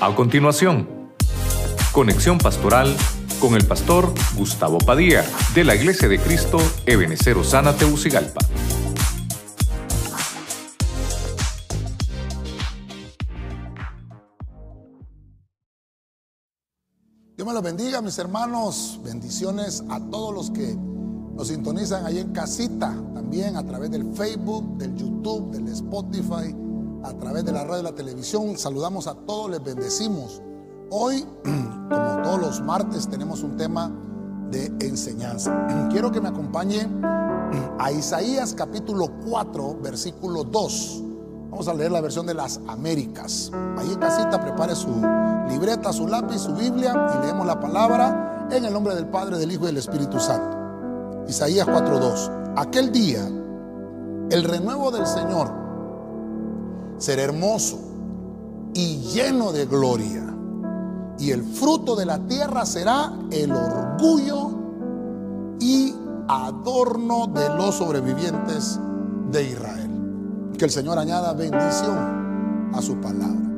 A continuación, conexión pastoral con el pastor Gustavo Padilla de la Iglesia de Cristo Ebenecer Osana Teucigalpa. Dios me los bendiga, mis hermanos. Bendiciones a todos los que nos sintonizan ahí en casita, también a través del Facebook, del YouTube, del Spotify, a través de la radio y la televisión. Saludamos a todos, les bendecimos. Hoy, como todos los martes, tenemos un tema de enseñanza. Quiero que me acompañe a Isaías capítulo 4, versículo 2. Vamos a leer la versión de las Américas. Ahí en casita prepare su libreta, su lápiz, su Biblia y leemos la palabra en el nombre del Padre, del Hijo y del Espíritu Santo. Isaías 4:2. Aquel día, el renuevo del Señor será hermoso y lleno de gloria. Y el fruto de la tierra será el orgullo y adorno de los sobrevivientes de Israel. Que el Señor añada bendición a su palabra.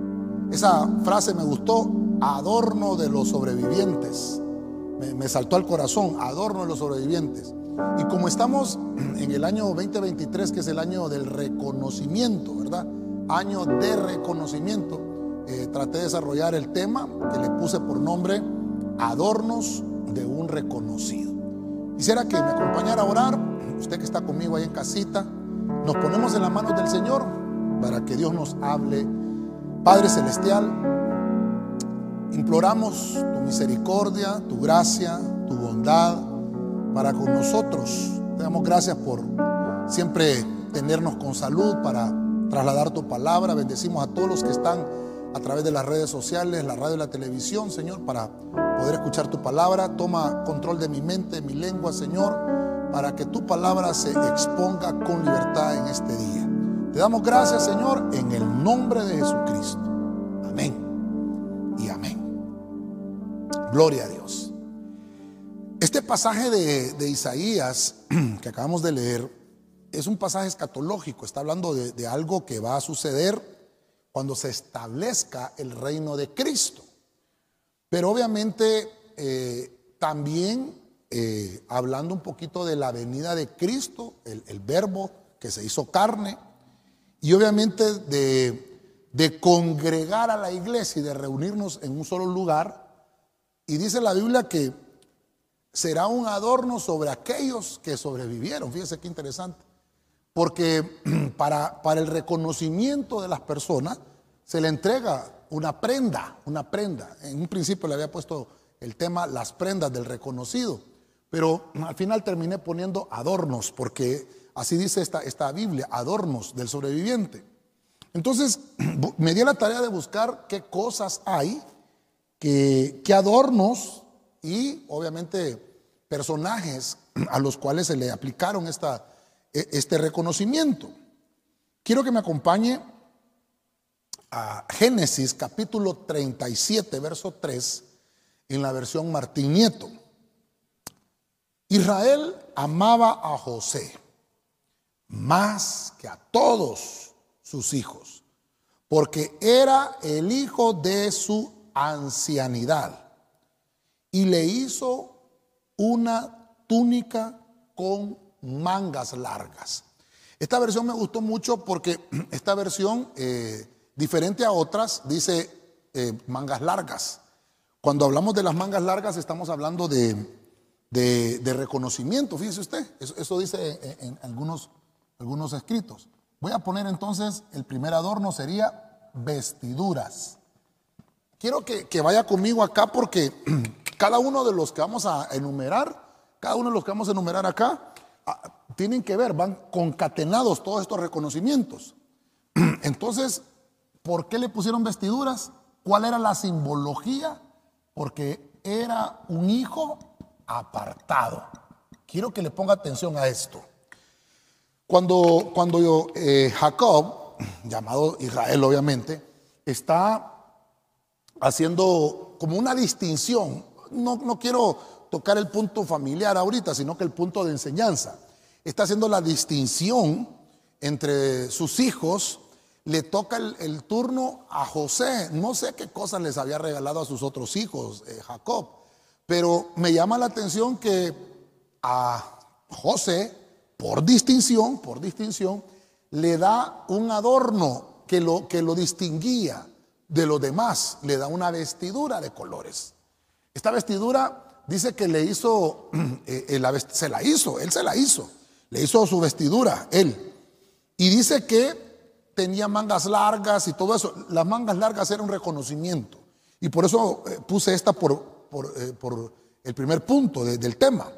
Esa frase me gustó, adorno de los sobrevivientes. Me, saltó al corazón, adorno de los sobrevivientes. Y como estamos en el año 2023, que es el año del reconocimiento, ¿verdad? Año de reconocimiento, eh, traté de desarrollar el tema que le puse por nombre Adornos de un reconocido. Quisiera que me acompañara a orar, usted que está conmigo ahí en casita, nos ponemos en las manos del Señor para que Dios nos hable. Padre Celestial, imploramos tu misericordia, tu gracia, tu bondad para con nosotros. Te damos gracias por siempre tenernos con salud para trasladar tu palabra. Bendecimos a todos los que están a través de las redes sociales, la radio y la televisión, Señor, para poder escuchar tu palabra. Toma control de mi mente, de mi lengua, Señor, para que tu palabra se exponga con libertad en este día. Te damos gracias, Señor, en el nombre de Jesucristo. Amén y amén. Gloria a Dios. Este pasaje de, Isaías que acabamos de leer es un pasaje escatológico, está hablando de, algo que va a suceder cuando se establezca el reino de Cristo. Pero obviamente eh, también eh, hablando un poquito de la venida de Cristo, el, verbo que se hizo carne, y obviamente de, de congregar a la iglesia y de reunirnos en un solo lugar. Y dice la Biblia que será un adorno sobre aquellos que sobrevivieron. Fíjese qué interesante. Porque para, para el reconocimiento de las personas se le entrega una prenda, una prenda. En un principio le había puesto el tema las prendas del reconocido, pero al final terminé poniendo adornos, porque así dice esta, esta Biblia, adornos del sobreviviente. Entonces me di la tarea de buscar qué cosas hay, qué, qué adornos y obviamente personajes a los cuales se le aplicaron esta, este reconocimiento. Quiero que me acompañe a Génesis capítulo 37, verso 3, en la versión Martín Nieto. Israel amaba a José más que a todos sus hijos, porque era el hijo de su ancianidad y le hizo una túnica con mangas largas. Esta versión me gustó mucho porque esta versión, eh, diferente a otras, dice eh, mangas largas. Cuando hablamos de las mangas largas estamos hablando de, reconocimiento, fíjese usted, eso, dice en, algunos, algunos escritos. Voy a poner entonces, el primer adorno sería vestiduras. Quiero que, que vaya conmigo acá porque Cada uno de los que vamos a enumerar, cada uno de los que vamos a enumerar acá, tienen que ver, van concatenados todos estos reconocimientos. Entonces, ¿por qué le pusieron vestiduras? ¿Cuál era la simbología? Porque era un hijo apartado. Quiero que le ponga atención a esto. Cuando, cuando yo, eh, Jacob, llamado Israel obviamente, está haciendo como una distinción no, quiero tocar el punto familiar ahorita, sino que el punto de enseñanza. Está haciendo la distinción entre sus hijos le toca el, turno a José. No sé qué cosas les había regalado a sus otros hijos, eh, Jacob, pero me llama la atención que a José, por distinción, por distinción, le da un adorno que lo, que lo distinguía de los demás, le da una vestidura de colores. Esta vestidura dice que le hizo, eh, se la hizo, él se la hizo, le hizo su vestidura, él. Y dice que tenía mangas largas y todo eso. Las mangas largas eran un reconocimiento. Y por eso eh, puse esta por, por, eh, el primer punto del tema.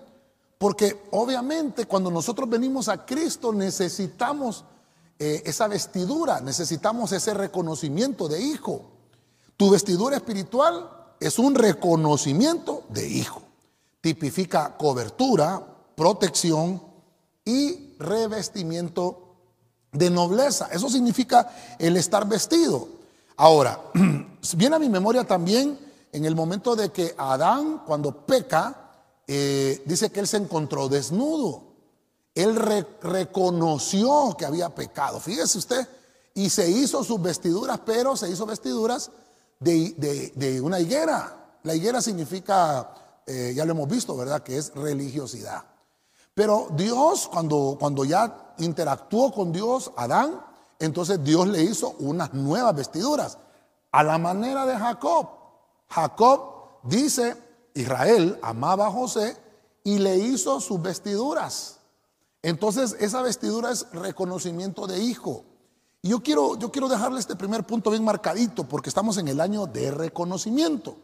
Porque obviamente cuando nosotros venimos a Cristo necesitamos eh, esa vestidura, necesitamos ese reconocimiento de hijo. Tu vestidura espiritual es un reconocimiento de hijo. Tipifica cobertura, protección y revestimiento de nobleza. Eso significa el estar vestido. Ahora, viene a mi memoria también en el momento de que Adán, cuando peca, eh, dice que él se encontró desnudo. Él reconoció que había pecado. Fíjese usted, y se hizo sus vestiduras, pero se hizo vestiduras de, una higuera. La higuera significa, eh, ya lo hemos visto, ¿verdad? Que es religiosidad. Pero Dios, cuando, cuando ya interactuó con Dios, Adán, entonces Dios le hizo unas nuevas vestiduras. A la manera de Jacob. Jacob dice, Israel amaba a José y le hizo sus vestiduras. Entonces esa vestidura es reconocimiento de hijo. Y yo quiero, yo quiero dejarle este primer punto bien marcadito porque estamos en el año de reconocimiento.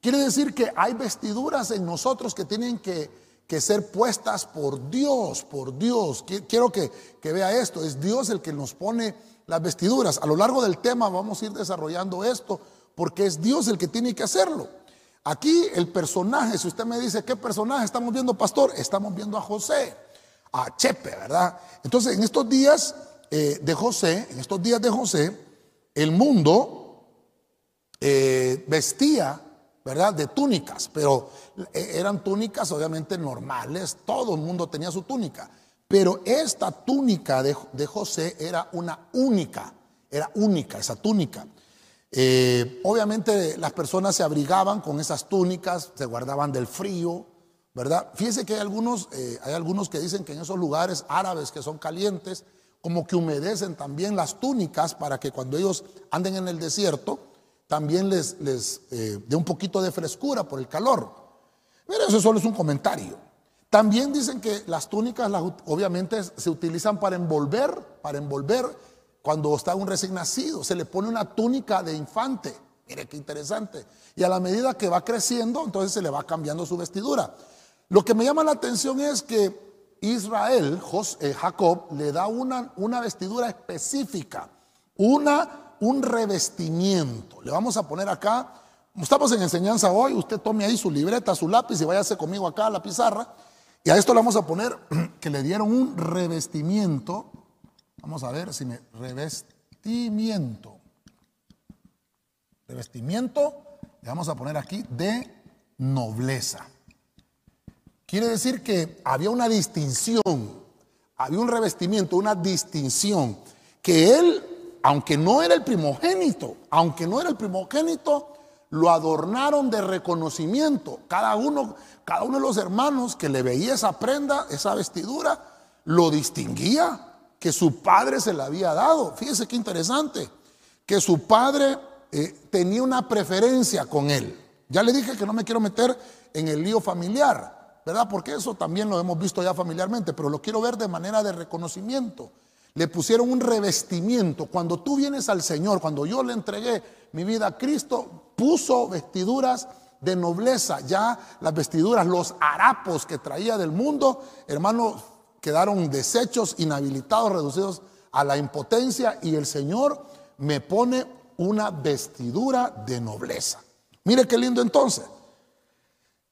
Quiere decir que hay vestiduras en nosotros que tienen que que ser puestas por Dios, por Dios. Quiero que, vea esto, es Dios el que nos pone las vestiduras. A lo largo del tema vamos a ir desarrollando esto, porque es Dios el que tiene que hacerlo. Aquí el personaje, si usted me dice, ¿qué personaje estamos viendo, pastor? Estamos viendo a José, a Chepe, ¿verdad? Entonces, en estos días eh, de José, en estos días de José, el mundo eh, vestía ¿verdad? De túnicas, pero eh, eran túnicas obviamente normales, todo el mundo tenía su túnica, pero esta túnica de, José era una única, era única esa túnica. Obviamente las personas se abrigaban con esas túnicas, se guardaban del frío, ¿verdad? Fíjense que hay algunos, hay algunos que dicen que en esos lugares árabes que son calientes, como que humedecen también las túnicas para que cuando ellos anden en el desierto, también les, eh, dé un poquito de frescura por el calor. Pero eso solo es un comentario. También dicen que las túnicas obviamente se utilizan para envolver, para envolver cuando está un recién nacido. Se le pone una túnica de infante. Mire qué interesante. Y a la medida que va creciendo, entonces se le va cambiando su vestidura. Lo que me llama la atención es que Israel, eh, Jacob, le da una, una vestidura específica, una un revestimiento. Le vamos a poner acá, estamos en enseñanza hoy, usted tome ahí su libreta, su lápiz y váyase conmigo acá a la pizarra. Y a esto le vamos a poner que le dieron un revestimiento. Vamos a ver si me... Revestimiento. Revestimiento, le vamos a poner aquí de nobleza. Quiere decir que había una distinción, había un revestimiento, una distinción, que él aunque no era el primogénito, aunque no era el primogénito, lo adornaron de reconocimiento. Cada uno, cada uno de los hermanos que le veía esa prenda, esa vestidura, lo distinguía que su padre se la había dado. Fíjese qué interesante, que su padre eh, tenía una preferencia con él. Ya le dije que no me quiero meter en el lío familiar, ¿verdad? Porque eso también lo hemos visto ya familiarmente, pero lo quiero ver de manera de reconocimiento le pusieron un revestimiento. Cuando tú vienes al Señor, cuando yo le entregué mi vida a Cristo, puso vestiduras de nobleza. Ya las vestiduras, los harapos que traía del mundo, hermanos, quedaron deshechos, inhabilitados, reducidos a la impotencia y el Señor me pone una vestidura de nobleza. Mire qué lindo entonces.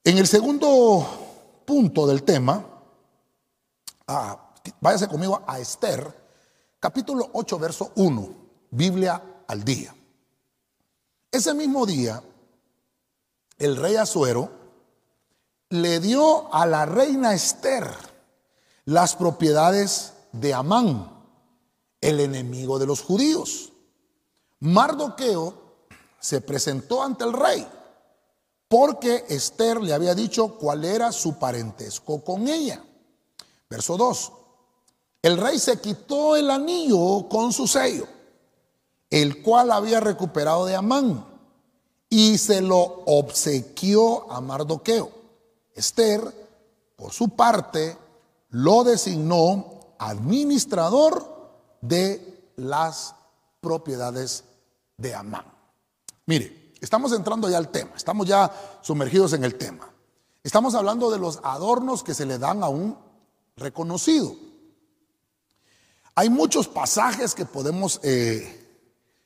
En el segundo punto del tema, váyase conmigo a Esther, capítulo 8, verso 1, Biblia al día. Ese mismo día, el rey Azuero le dio a la reina Esther las propiedades de Amán, el enemigo de los judíos. Mardoqueo se presentó ante el rey porque Esther le había dicho cuál era su parentesco con ella. Verso 2. El rey se quitó el anillo con su sello, el cual había recuperado de Amán, y se lo obsequió a Mardoqueo. Esther, por su parte, lo designó administrador de las propiedades de Amán. Mire, estamos entrando ya al tema, estamos ya sumergidos en el tema. Estamos hablando de los adornos que se le dan a un reconocido. Hay muchos pasajes que podemos, eh,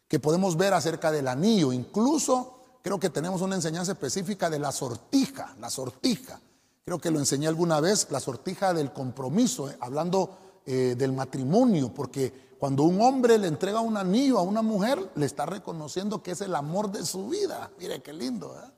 que podemos ver acerca del anillo, incluso creo que tenemos una enseñanza específica de la sortija, la sortija. Creo que lo enseñé alguna vez, la sortija del compromiso, eh, hablando eh, del matrimonio, porque cuando un hombre le entrega un anillo a una mujer, le está reconociendo que es el amor de su vida. Mire qué lindo. ¿eh?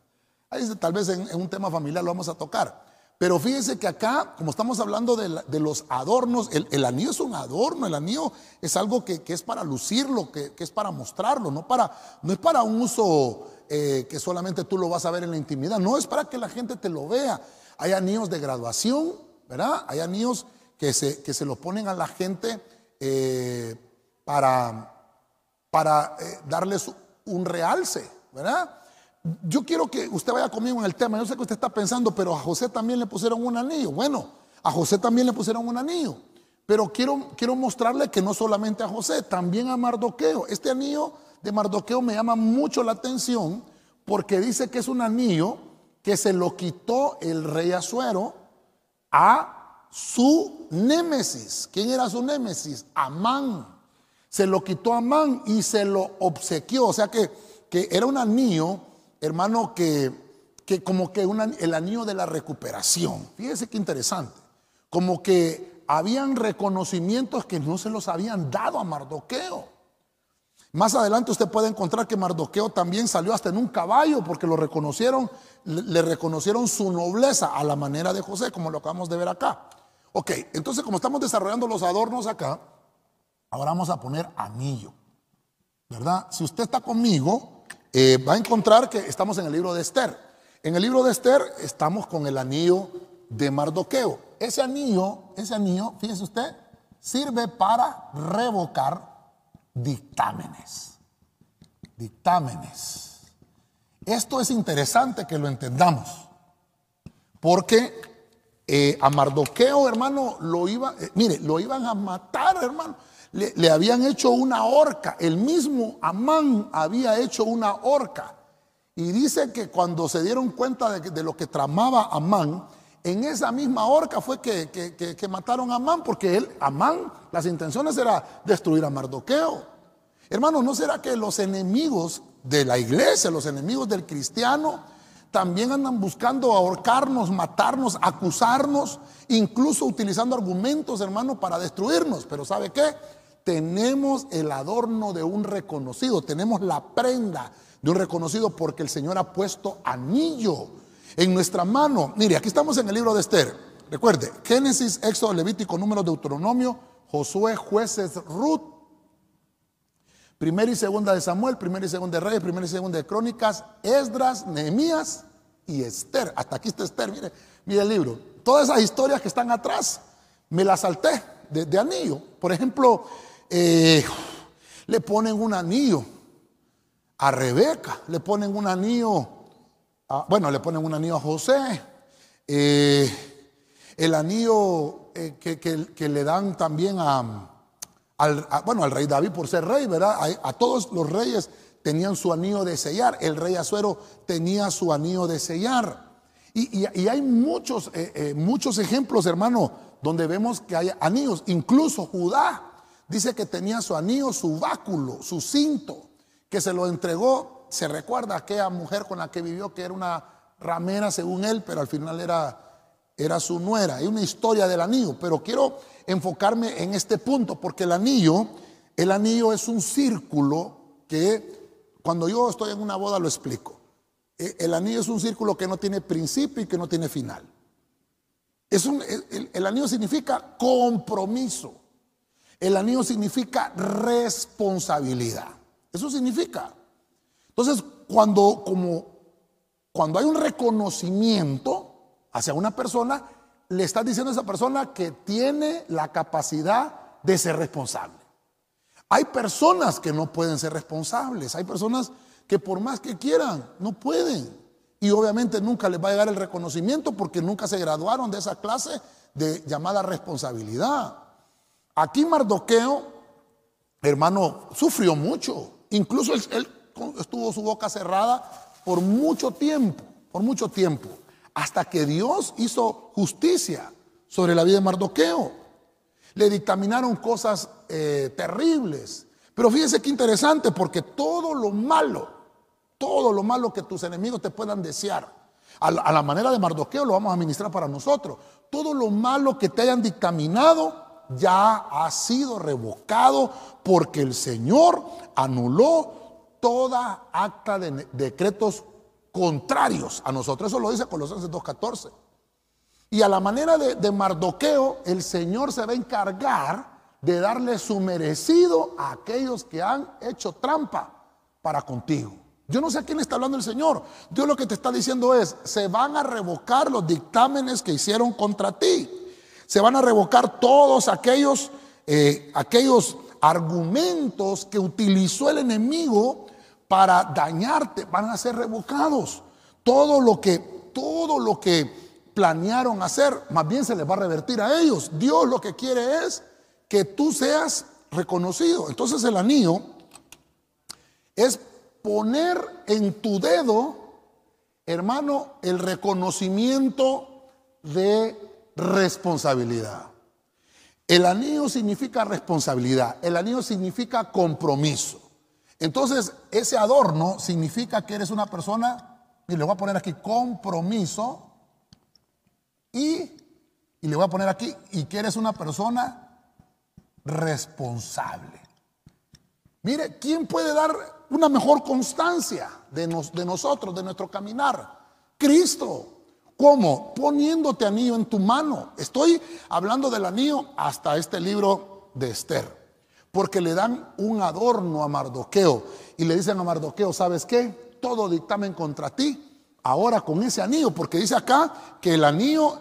Ahí tal vez en, un tema familiar lo vamos a tocar. Pero fíjense que acá, como estamos hablando de, los adornos, el, anillo es un adorno, el anillo es algo que, es para lucirlo, que, es para mostrarlo, no, para, no es para un uso eh, que solamente tú lo vas a ver en la intimidad, no es para que la gente te lo vea. Hay anillos de graduación, ¿verdad? Hay anillos que se, que se lo ponen a la gente eh, para, para eh, darles un realce, ¿verdad? Yo quiero que usted vaya conmigo en el tema. Yo sé que usted está pensando, pero a José también le pusieron un anillo. Bueno, a José también le pusieron un anillo. Pero quiero, quiero mostrarle que no solamente a José, también a Mardoqueo. Este anillo de Mardoqueo me llama mucho la atención porque dice que es un anillo que se lo quitó el rey Azuero a su némesis. ¿Quién era su némesis? Amán. Se lo quitó a Amán y se lo obsequió. O sea que, que era un anillo, hermano, que, que como que el anillo de la recuperación. Fíjese qué interesante. Como que habían reconocimientos que no se los habían dado a Mardoqueo. Más adelante usted puede encontrar que Mardoqueo también salió hasta en un caballo porque lo reconocieron, le reconocieron su nobleza a la manera de José, como lo acabamos de ver acá. Ok, entonces como estamos desarrollando los adornos acá, ahora vamos a poner anillo, ¿verdad? Si usted está conmigo, eh, va a encontrar que estamos en el libro de Esther. En el libro de Esther estamos con el anillo de Mardoqueo. Ese anillo, ese anillo, fíjese usted, sirve para revocar dictámenes. Dictámenes. Esto es interesante que lo entendamos, porque eh, a Mardoqueo, hermano, lo iba, eh, mire, lo iban a matar, hermano. Le, habían hecho una horca. El mismo Amán había hecho una horca. Y dice que cuando se dieron cuenta de, lo que tramaba Amán, en esa misma horca fue que, mataron a Amán, porque él, Amán, las intenciones era destruir a Mardoqueo. Hermano, ¿no será que los enemigos de la iglesia, los enemigos del cristiano, también andan buscando ahorcarnos, matarnos, acusarnos, incluso utilizando argumentos, hermano, para destruirnos? Pero ¿sabe qué? Tenemos el adorno de un reconocido, tenemos la prenda de un reconocido porque el Señor ha puesto anillo en nuestra mano. Mire, aquí estamos en el libro de Esther. Recuerde, Génesis, Éxodo, Levítico, Número, Deuteronomio, Josué, Jueces, Ruth, Primera y Segunda de Samuel, Primera y Segunda de Reyes, Primera y Segunda de Crónicas, Esdras, Nehemías y Esther. Hasta aquí está Esther, mire, mire el libro. Todas esas historias que están atrás, me las salté de, anillo. Por ejemplo, eh, le ponen un anillo a Rebeca, le ponen un anillo Ah, bueno, le ponen un anillo a José. Eh, el anillo eh, que, le dan también a, al, bueno, al rey David por ser rey, ¿verdad? A, todos los reyes tenían su anillo de sellar. El rey Azuero tenía su anillo de sellar. Y, hay muchos, eh, muchos ejemplos, hermano, donde vemos que hay anillos. Incluso Judá dice que tenía su anillo, su báculo, su cinto, que se lo entregó se recuerda aquella mujer con la que vivió que era una ramera según él, pero al final era, era su nuera. Hay una historia del anillo, pero quiero enfocarme en este punto porque el anillo, el anillo es un círculo que cuando yo estoy en una boda lo explico. E, el anillo es un círculo que no tiene principio y que no tiene final. Es un, el, el anillo significa compromiso. El anillo significa responsabilidad. Eso significa. Entonces, cuando, como, cuando hay un reconocimiento hacia una persona, le estás diciendo a esa persona que tiene la capacidad de ser responsable. Hay personas que no pueden ser responsables, hay personas que por más que quieran, no pueden. Y obviamente nunca les va a llegar el reconocimiento porque nunca se graduaron de esa clase de llamada responsabilidad. Aquí Mardoqueo, hermano, sufrió mucho. Incluso él, estuvo su boca cerrada por mucho tiempo, por mucho tiempo, hasta que Dios hizo justicia sobre la vida de Mardoqueo. Le dictaminaron cosas eh, terribles. Pero fíjense qué interesante, porque todo lo malo todo lo malo que tus enemigos te puedan desear. A la, manera de Mardoqueo lo vamos a administrar para nosotros. Todo lo malo que te hayan dictaminado ya ha sido revocado porque el Señor anuló toda acta de decretos contrarios a nosotros. Eso lo dice Colosenses 2.14. Y a la manera de, Mardoqueo, el Señor se va a encargar de darle su merecido a aquellos que han hecho trampa para contigo. Yo no sé a quién está hablando el Señor. Dios lo que te está diciendo es, se van a revocar los dictámenes que hicieron contra ti. Se van a revocar todos aquellos, eh, aquellos argumentos que utilizó el enemigo para dañarte. Van a ser revocados. Todo lo que, todo lo que planearon hacer, más bien se les va a revertir a ellos. Dios lo que quiere es que tú seas reconocido. Entonces el anillo es poner en tu dedo, hermano, el reconocimiento de responsabilidad. El anillo significa responsabilidad, el anillo significa compromiso. Entonces, ese adorno significa que eres una persona, y le voy a poner aquí compromiso, y, y le voy a poner aquí, y que eres una persona responsable. Mire, ¿quién puede dar una mejor constancia de, de nosotros, de nuestro caminar. Cristo. ¿Cómo? Poniéndote anillo en tu mano. Estoy hablando del anillo hasta este libro de Esther. Porque le dan un adorno a Mardoqueo y le dicen a Mardoqueo, ¿sabes qué? Todo dictamen contra ti. Ahora con ese anillo, porque dice acá que el anillo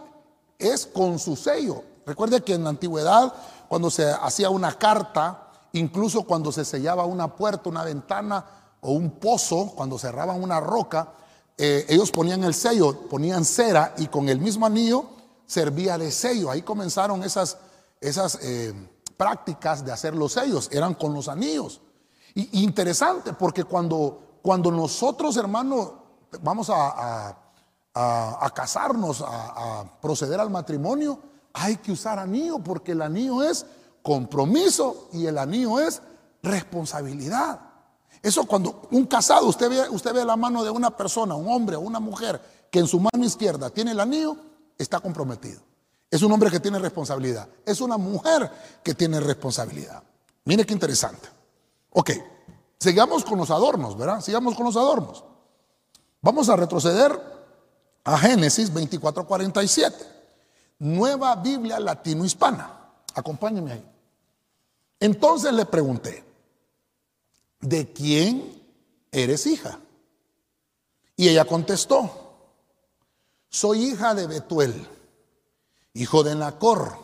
es con su sello. Recuerde que en la antigüedad, cuando se hacía una carta, Incluso cuando se sellaba una puerta, una ventana o un pozo, cuando cerraban una roca, eh, ellos ponían el sello, ponían cera y con el mismo anillo servía de sello. Ahí comenzaron esas, esas eh, prácticas de hacer los sellos, eran con los anillos. Y interesante, porque cuando, cuando nosotros, hermanos, vamos a, a, casarnos, a proceder al matrimonio, hay que usar anillo, porque el anillo es compromiso y el anillo es responsabilidad. Eso cuando un casado, usted ve, usted ve la mano de una persona, un hombre o una mujer, que en su mano izquierda tiene el anillo, está comprometido. Es un hombre que tiene responsabilidad. Es una mujer que tiene responsabilidad. Mire qué interesante. Ok, sigamos con los adornos, ¿verdad? Sigamos con los adornos. Vamos a retroceder a Génesis 24:47. Nueva Biblia latino-hispana. Acompáñenme ahí. Entonces le pregunté, ¿de quién eres hija? Y ella contestó, soy hija de Betuel, hijo de Nacor,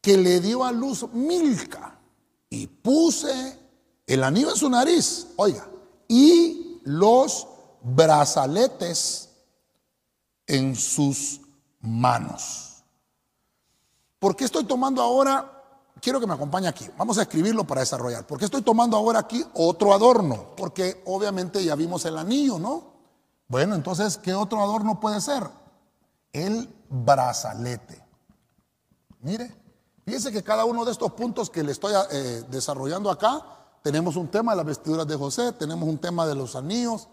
que le dio a luz Milca y puse el anillo en su nariz, oiga, y los brazaletes en sus manos. ¿Por qué estoy tomando ahora quiero que me acompañe aquí. Vamos a escribirlo para desarrollar. Porque estoy tomando ahora aquí otro adorno. Porque obviamente ya vimos el anillo, ¿no? Bueno, entonces, ¿qué otro adorno puede ser? El brazalete. Mire, fíjense que cada uno de estos puntos que le estoy eh, desarrollando acá, tenemos un tema de las vestiduras de José, tenemos un tema de los anillos.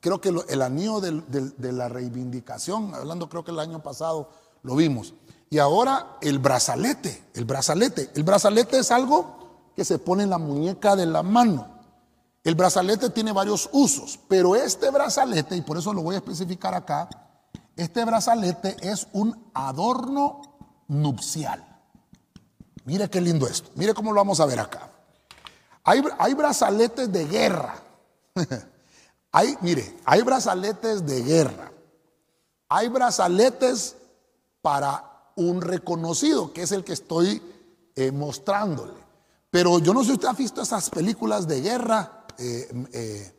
Creo que el anillo de la reivindicación, hablando creo que el año pasado lo vimos. Y ahora el brazalete, el brazalete. El brazalete es algo que se pone en la muñeca de la mano. El brazalete tiene varios usos, pero este brazalete, y por eso lo voy a especificar acá, este brazalete es un adorno nupcial. Mire qué lindo esto. Mire cómo lo vamos a ver acá. Hay, hay brazaletes de guerra. hay, mire, hay brazaletes de guerra. Hay brazaletes para un reconocido, que es el que estoy eh, mostrándole. Pero yo no sé si usted ha visto esas películas de guerra. Eh, eh,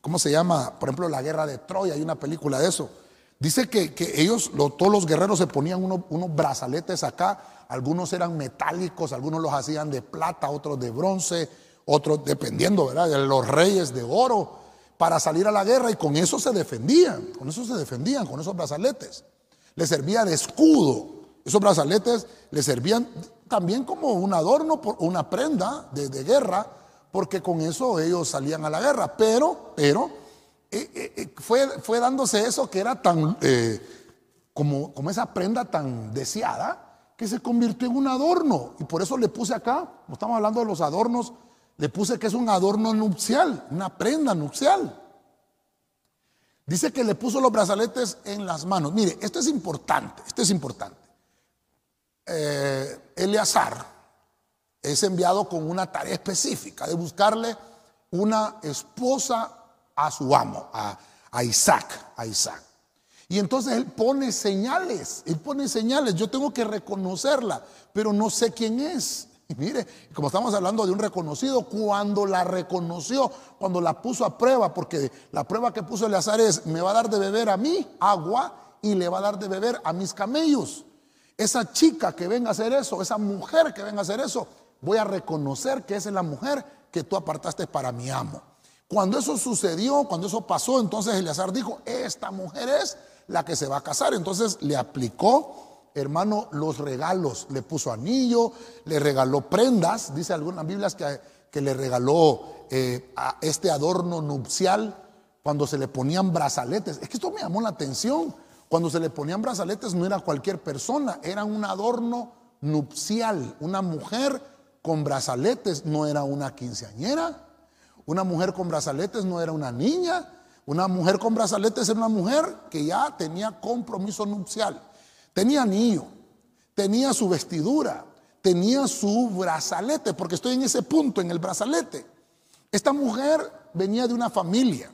¿Cómo se llama? Por ejemplo, la guerra de Troya, hay una película de eso. Dice que, ellos, todos los guerreros se ponían unos brazaletes acá, algunos eran metálicos, algunos los hacían de plata, otros de bronce, otros dependiendo, ¿verdad? De los reyes de oro, para salir a la guerra y con eso se defendían, con eso se defendían, con esos brazaletes. Les servía de escudo. Esos brazaletes les servían también como un adorno, una prenda de, guerra, porque con eso ellos salían a la guerra. Pero, pero, fue, fue dándose eso que era tan, como, como esa prenda tan deseada, que se convirtió en un adorno. Y por eso le puse acá, como estamos hablando de los adornos, le puse que es un adorno nupcial, una prenda nupcial. Dice que le puso los brazaletes en las manos. Mire, esto es importante, esto es importante. Eh, Eleazar es enviado con una tarea específica de buscarle una esposa a su amo, a, a Isaac, a Isaac. Y entonces él pone señales, él pone señales, yo tengo que reconocerla, pero no sé quién es. Y mire, como estamos hablando de un reconocido, cuando la reconoció, cuando la puso a prueba, porque la prueba que puso Eleazar es, me va a dar de beber a mí agua y le va a dar de beber a mis camellos. Esa chica que venga a hacer eso, esa mujer que venga a hacer eso, voy a reconocer que esa es la mujer que tú apartaste para mi amo. Cuando eso sucedió, cuando eso pasó, entonces Eleazar dijo, esta mujer es la que se va a casar. Entonces le aplicó hermano, los regalos. Le puso anillo, le regaló prendas, dice algunas Biblias que, que le regaló eh, a este adorno nupcial cuando se le ponían brazaletes. Es que esto me llamó la atención. Cuando se le ponían brazaletes no era cualquier persona, era un adorno nupcial. Una mujer con brazaletes no era una quinceañera. Una mujer con brazaletes no era una niña. Una mujer con brazaletes era una mujer que ya tenía compromiso nupcial. Tenía anillo, tenía su vestidura, tenía su brazalete, porque estoy en ese punto, en el brazalete. Esta mujer venía de una familia.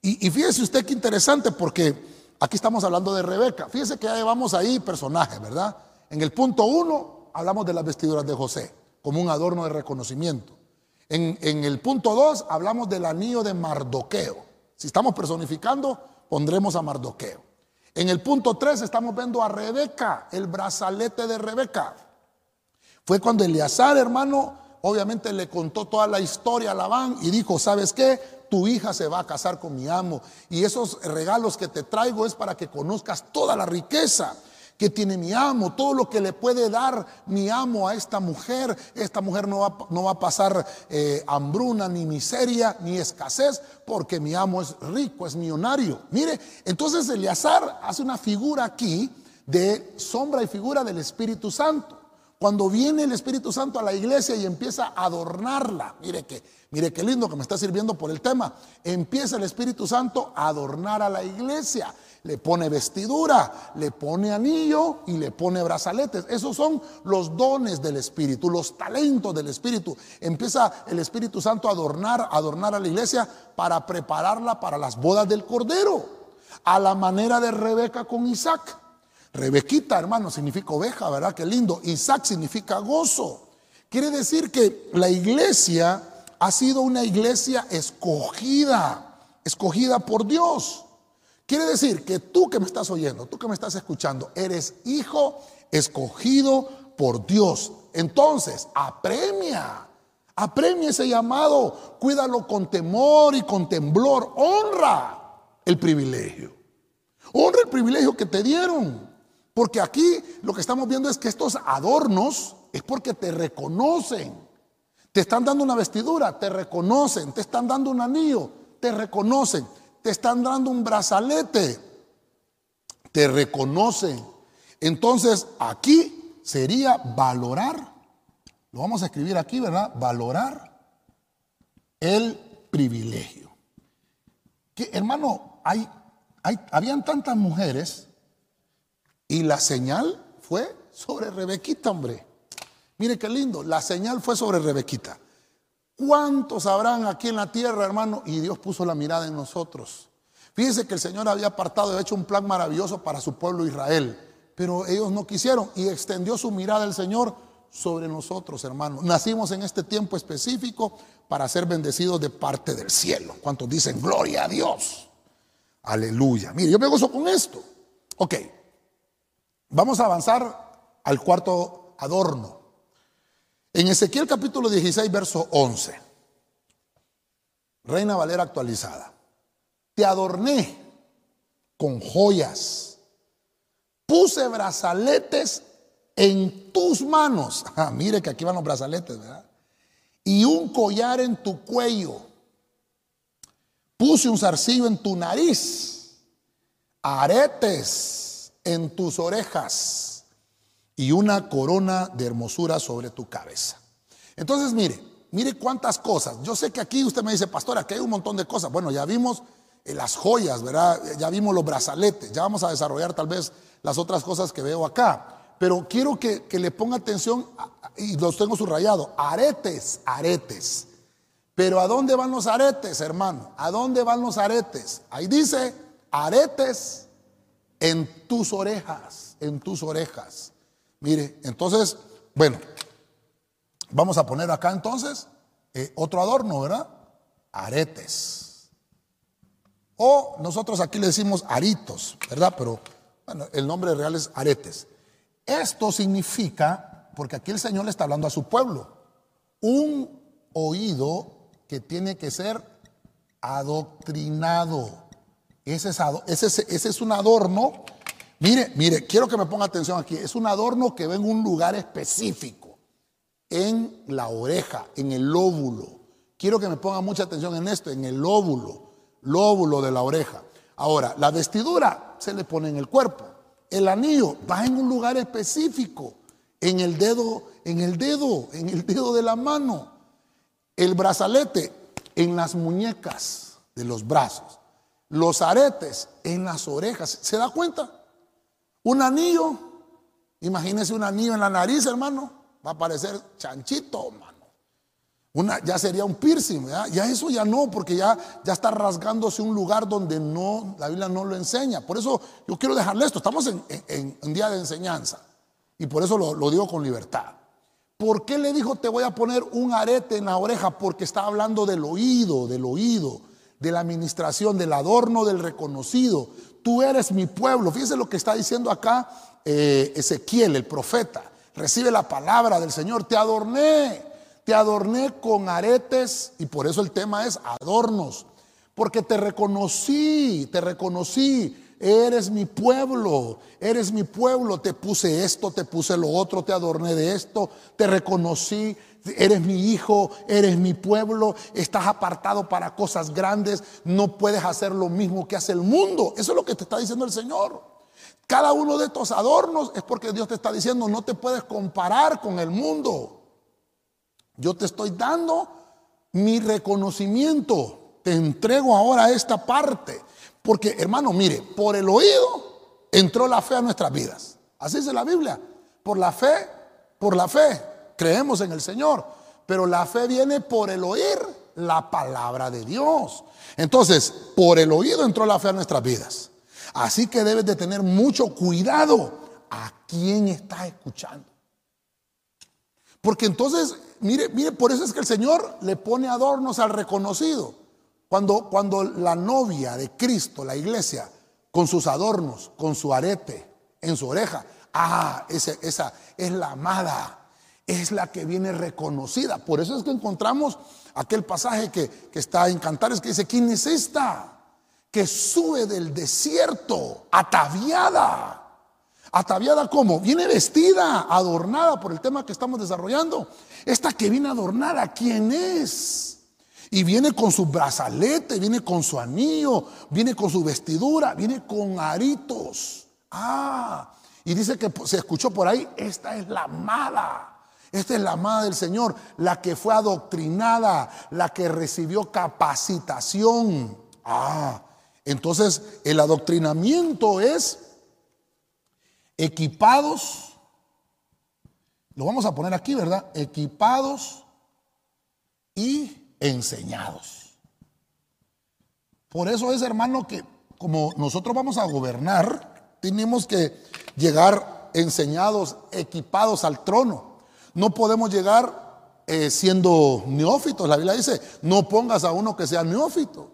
Y, fíjese usted qué interesante, porque aquí estamos hablando de Rebeca. Fíjese que ya llevamos ahí personajes, ¿verdad? En el punto uno hablamos de las vestiduras de José, como un adorno de reconocimiento. En, el punto dos hablamos del anillo de Mardoqueo. Si estamos personificando, pondremos a Mardoqueo. En el punto 3 estamos viendo a Rebeca, el brazalete de Rebeca. Fue cuando Eleazar, hermano, obviamente le contó toda la historia a Labán y dijo, ¿sabes qué? Tu hija se va a casar con mi amo y esos regalos que te traigo es para que conozcas toda la riqueza que tiene mi amo, todo lo que le puede dar mi amo a esta mujer. Esta mujer no va, no va a pasar eh, hambruna, ni miseria, ni escasez, porque mi amo es rico, es millonario. Mire, entonces Eleazar hace una figura aquí de sombra y figura del Espíritu Santo. Cuando viene el Espíritu Santo a la iglesia y empieza a adornarla, mire que, mire qué lindo que me está sirviendo por el tema, empieza el Espíritu Santo a adornar a la iglesia le pone vestidura, le pone anillo y le pone brazaletes. Esos son los dones del Espíritu, los talentos del Espíritu. Empieza el Espíritu Santo a adornar, adornar a la iglesia para prepararla para las bodas del Cordero, a la manera de Rebeca con Isaac. Rebequita, hermano, significa oveja, ¿verdad? Qué lindo. Isaac significa gozo. Quiere decir que la iglesia ha sido una iglesia escogida, escogida por Dios. Quiere decir que tú que me estás oyendo, tú que me estás escuchando, eres hijo escogido por Dios. Entonces, apremia, apremia ese llamado, cuídalo con temor y con temblor, honra el privilegio. Honra el privilegio que te dieron. Porque aquí lo que estamos viendo es que estos adornos es porque te reconocen. Te están dando una vestidura, te reconocen. Te están dando un anillo, te reconocen te están dando un brazalete, te reconocen. Entonces aquí sería valorar, lo vamos a escribir aquí, ¿verdad? Valorar el privilegio. Que hermano, hay, hay, habían tantas mujeres y la señal fue sobre Rebequita, hombre. Mire qué lindo, la señal fue sobre Rebequita. ¿Cuántos habrán aquí en la tierra, hermano? Y Dios puso la mirada en nosotros. Fíjense que el Señor había apartado y hecho un plan maravilloso para su pueblo Israel, pero ellos no quisieron y extendió su mirada el Señor sobre nosotros, hermano. Nacimos en este tiempo específico para ser bendecidos de parte del cielo. ¿Cuántos dicen gloria a Dios? Aleluya. Mire, yo me gozo con esto. Ok, vamos a avanzar al cuarto adorno. En Ezequiel capítulo 16, verso 11. Reina Valera actualizada. Te adorné con joyas. Puse brazaletes en tus manos. Ah, mire que aquí van los brazaletes, ¿verdad? Y un collar en tu cuello. Puse un zarcillo en tu nariz. Aretes en tus orejas. Y una corona de hermosura sobre tu cabeza. Entonces, mire, mire cuántas cosas. Yo sé que aquí usted me dice, pastor, aquí hay un montón de cosas. Bueno, ya vimos eh, las joyas, ¿verdad? Ya vimos los brazaletes. Ya vamos a desarrollar tal vez las otras cosas que veo acá pero quiero que, le ponga atención y los tengo subrayados. Aretes, aretes. Pero ¿a dónde van los aretes, hermano? ¿A dónde van los aretes? Ahí dice, aretes en tus orejas, en tus orejas. Mire, entonces, bueno, vamos a poner acá entonces eh, otro adorno, ¿verdad? Aretes. O nosotros aquí le decimos aritos, ¿verdad? Pero bueno, el nombre real es aretes. Esto significa, porque aquí el Señor le está hablando a su pueblo, un oído que tiene que ser adoctrinado. Ese es, ese, es, un adorno. Mire, mire, quiero que me ponga atención aquí. Es un adorno que va en un lugar específico, en la oreja, en el lóbulo. Quiero que me ponga mucha atención en esto, en el lóbulo, lóbulo de la oreja. Ahora, la vestidura se le pone en el cuerpo. El anillo va en un lugar específico, en el dedo, en el dedo, en el dedo de la mano. El brazalete en las muñecas de los brazos. Los aretes en las orejas. ¿Se da cuenta? Un anillo, imagínese un anillo en la nariz, hermano, va a parecer chanchito, hermano. Una, ya sería un piercing, ya eso ya no, porque ya, ya está rasgándose un lugar donde no, la Biblia no lo enseña. Por eso yo quiero dejarle esto, estamos en, un día de enseñanza y por eso lo, lo digo con libertad. ¿Por qué le dijo te voy a poner un arete en la oreja? Porque está hablando del oído, del oído, de la administración, del adorno, del reconocido. Tú eres mi pueblo. Fíjese lo que está diciendo acá eh, Ezequiel, el profeta. Recibe la palabra del Señor. Te adorné te adorné con aretes y por eso el tema es adornos. Porque te reconocí, te reconocí. Eres mi pueblo, eres mi pueblo. Te puse esto, te puse lo otro, te adorné de esto, te reconocí. Eres mi hijo, eres mi pueblo, estás apartado para cosas grandes, no puedes hacer lo mismo que hace el mundo. Eso es lo que te está diciendo el Señor. Cada uno de estos adornos es porque Dios te está diciendo, no te puedes comparar con el mundo. Yo te estoy dando mi reconocimiento. Te entrego ahora esta parte. Porque, hermano, mire, por el oído entró la fe a nuestras vidas. Así dice la Biblia. Por la fe, por la fe, creemos en el Señor. Pero la fe viene por el oír la palabra de Dios. Entonces, por el oído entró la fe a nuestras vidas. Así que debes de tener mucho cuidado a quién estás escuchando. Porque entonces mire, mire, por eso es que el Señor le pone adornos al reconocido. Cuando, cuando la novia de Cristo, la iglesia, con sus adornos, con su arete en su oreja, ah, esa, esa es la amada, es la que viene reconocida. Por eso es que encontramos aquel pasaje que, que está en Cantares que dice, ¿quién es esta? Que sube del desierto, ataviada Ataviada como? Viene vestida, adornada por el tema que estamos desarrollando. Esta que viene adornada, ¿quién es? Y viene con su brazalete, viene con su anillo, viene con su vestidura, viene con aritos. Ah, y dice que se escuchó por ahí, esta es la amada. Esta es la amada del Señor, la que fue adoctrinada, la que recibió capacitación. Ah, entonces el adoctrinamiento es equipados, lo vamos a poner aquí, ¿verdad? Equipados y enseñados. Por eso es, hermano, que como nosotros vamos a gobernar, tenemos que llegar enseñados, equipados al trono. No podemos llegar eh, siendo neófitos. La Biblia dice, no pongas a uno que sea neófito.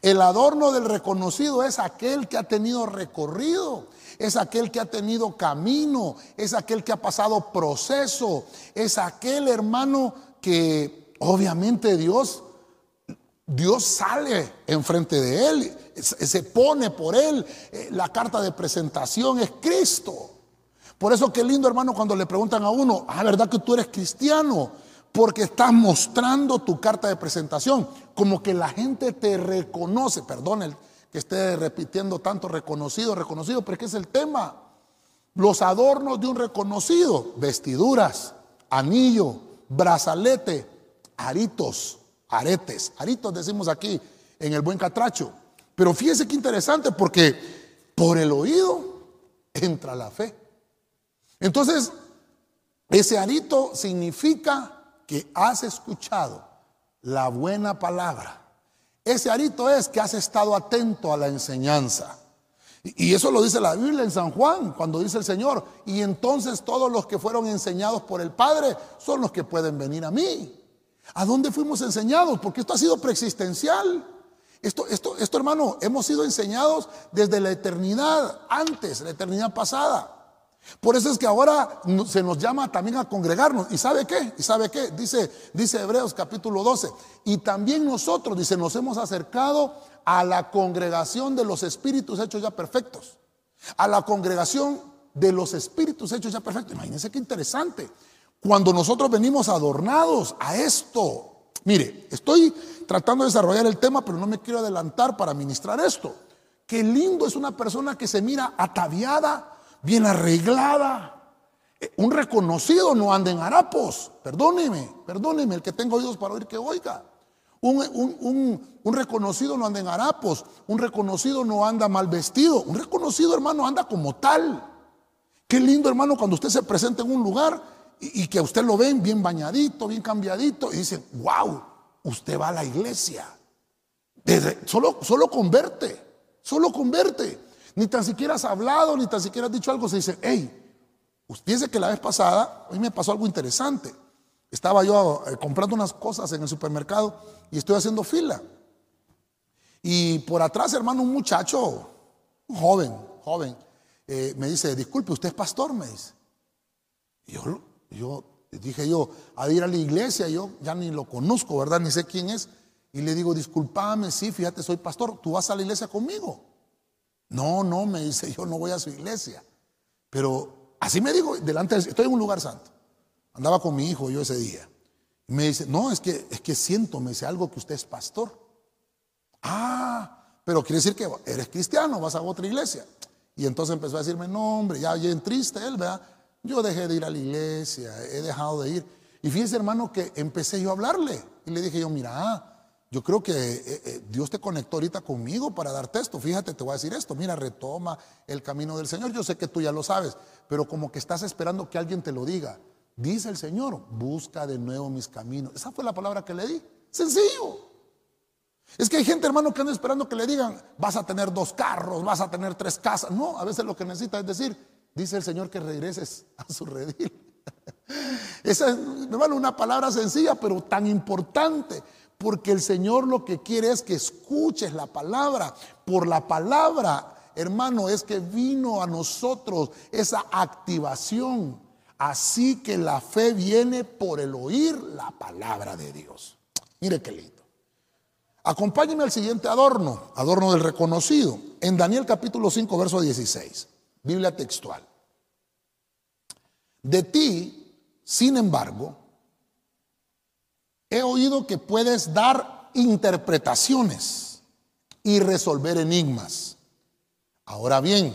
El adorno del reconocido es aquel que ha tenido recorrido, es aquel que ha tenido camino, es aquel que ha pasado proceso, es aquel hermano que obviamente Dios Dios sale enfrente de él, se pone por él. Eh, la carta de presentación es Cristo. Por eso qué lindo hermano cuando le preguntan a uno, ah, ¿verdad que tú eres cristiano? Porque estás mostrando tu carta de presentación, como que la gente te reconoce. Perdón que esté repitiendo tanto reconocido, reconocido, pero es que es el tema. Los adornos de un reconocido, vestiduras, anillo, brazalete, aritos aretes, aritos decimos aquí en el buen catracho. Pero fíjese qué interesante porque por el oído entra la fe. Entonces, ese arito significa que has escuchado la buena palabra. Ese arito es que has estado atento a la enseñanza. Y eso lo dice la Biblia en San Juan, cuando dice el Señor, y entonces todos los que fueron enseñados por el Padre son los que pueden venir a mí. ¿A dónde fuimos enseñados? Porque esto ha sido preexistencial. Esto, esto, esto, hermano, hemos sido enseñados desde la eternidad, antes, la eternidad pasada. Por eso es que ahora se nos llama también a congregarnos. ¿Y sabe qué? ¿Y sabe qué? Dice, dice Hebreos capítulo 12. Y también nosotros, dice, nos hemos acercado a la congregación de los espíritus hechos ya perfectos. A la congregación de los espíritus hechos ya perfectos. Imagínense qué interesante. Cuando nosotros venimos adornados a esto, mire, estoy tratando de desarrollar el tema, pero no me quiero adelantar para ministrar esto. Qué lindo es una persona que se mira ataviada, bien arreglada. Eh, un reconocido no anda en harapos. Perdóneme, perdóneme, el que tenga oídos para oír que oiga. Un, un, reconocido no anda en harapos, un reconocido no anda mal vestido, un reconocido hermano anda como tal. Qué lindo hermano cuando usted se presenta en un lugar y, que a usted lo ven bien bañadito, bien cambiadito, y dicen, wow, usted va a la iglesia. solo, solo converte, solo converte. Ni tan siquiera has hablado, ni tan siquiera has dicho algo. Se dice, hey, dice que la vez pasada, hoy me pasó algo interesante. Estaba yo eh, comprando unas cosas en el supermercado y estoy haciendo fila. Y por atrás, hermano, un muchacho, un joven, joven, eh, me dice, disculpe, ¿usted es pastor? Me dice. Y yo yo dije yo, a ir a la iglesia, yo ya ni lo conozco, ¿verdad? Ni sé quién es. Y le digo, discúlpame, sí, fíjate, soy pastor, ¿tú vas a la iglesia conmigo? No, no, me dice, yo no voy a su iglesia. Pero así me dijo, delante, estoy en un lugar santo. Andaba con mi hijo yo ese día. Me dice, no, es que, es que siento, me dice algo que usted es pastor. Ah, pero quiere decir que eres cristiano, vas a otra iglesia. Y entonces empezó a decirme, no, hombre, ya bien triste él, ¿verdad? Yo dejé de ir a la iglesia, he dejado de ir. Y fíjese, hermano, que empecé yo a hablarle. Y le dije yo, mira, yo creo que eh, eh, Dios te conectó ahorita conmigo para darte esto. Fíjate, te voy a decir esto. Mira, retoma el camino del Señor. Yo sé que tú ya lo sabes, pero como que estás esperando que alguien te lo diga. Dice el Señor, busca de nuevo mis caminos. Esa fue la palabra que le di. Sencillo. Es que hay gente, hermano, que anda esperando que le digan, vas a tener dos carros, vas a tener tres casas. No, a veces lo que necesita es decir, Dice el Señor que regreses a su redil. Esa es, hermano, una palabra sencilla, pero tan importante. Porque el Señor lo que quiere es que escuches la palabra. Por la palabra, hermano, es que vino a nosotros esa activación. Así que la fe viene por el oír la palabra de Dios. Mire qué lindo. Acompáñeme al siguiente adorno, adorno del reconocido, en Daniel capítulo 5, verso 16. Biblia textual. De ti, sin embargo, he oído que puedes dar interpretaciones y resolver enigmas. Ahora bien,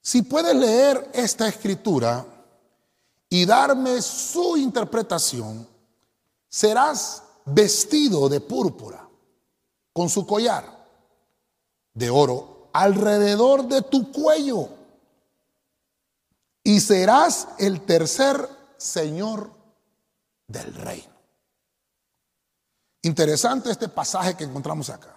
si puedes leer esta escritura y darme su interpretación, serás vestido de púrpura con su collar de oro alrededor de tu cuello y serás el tercer señor del reino. Interesante este pasaje que encontramos acá.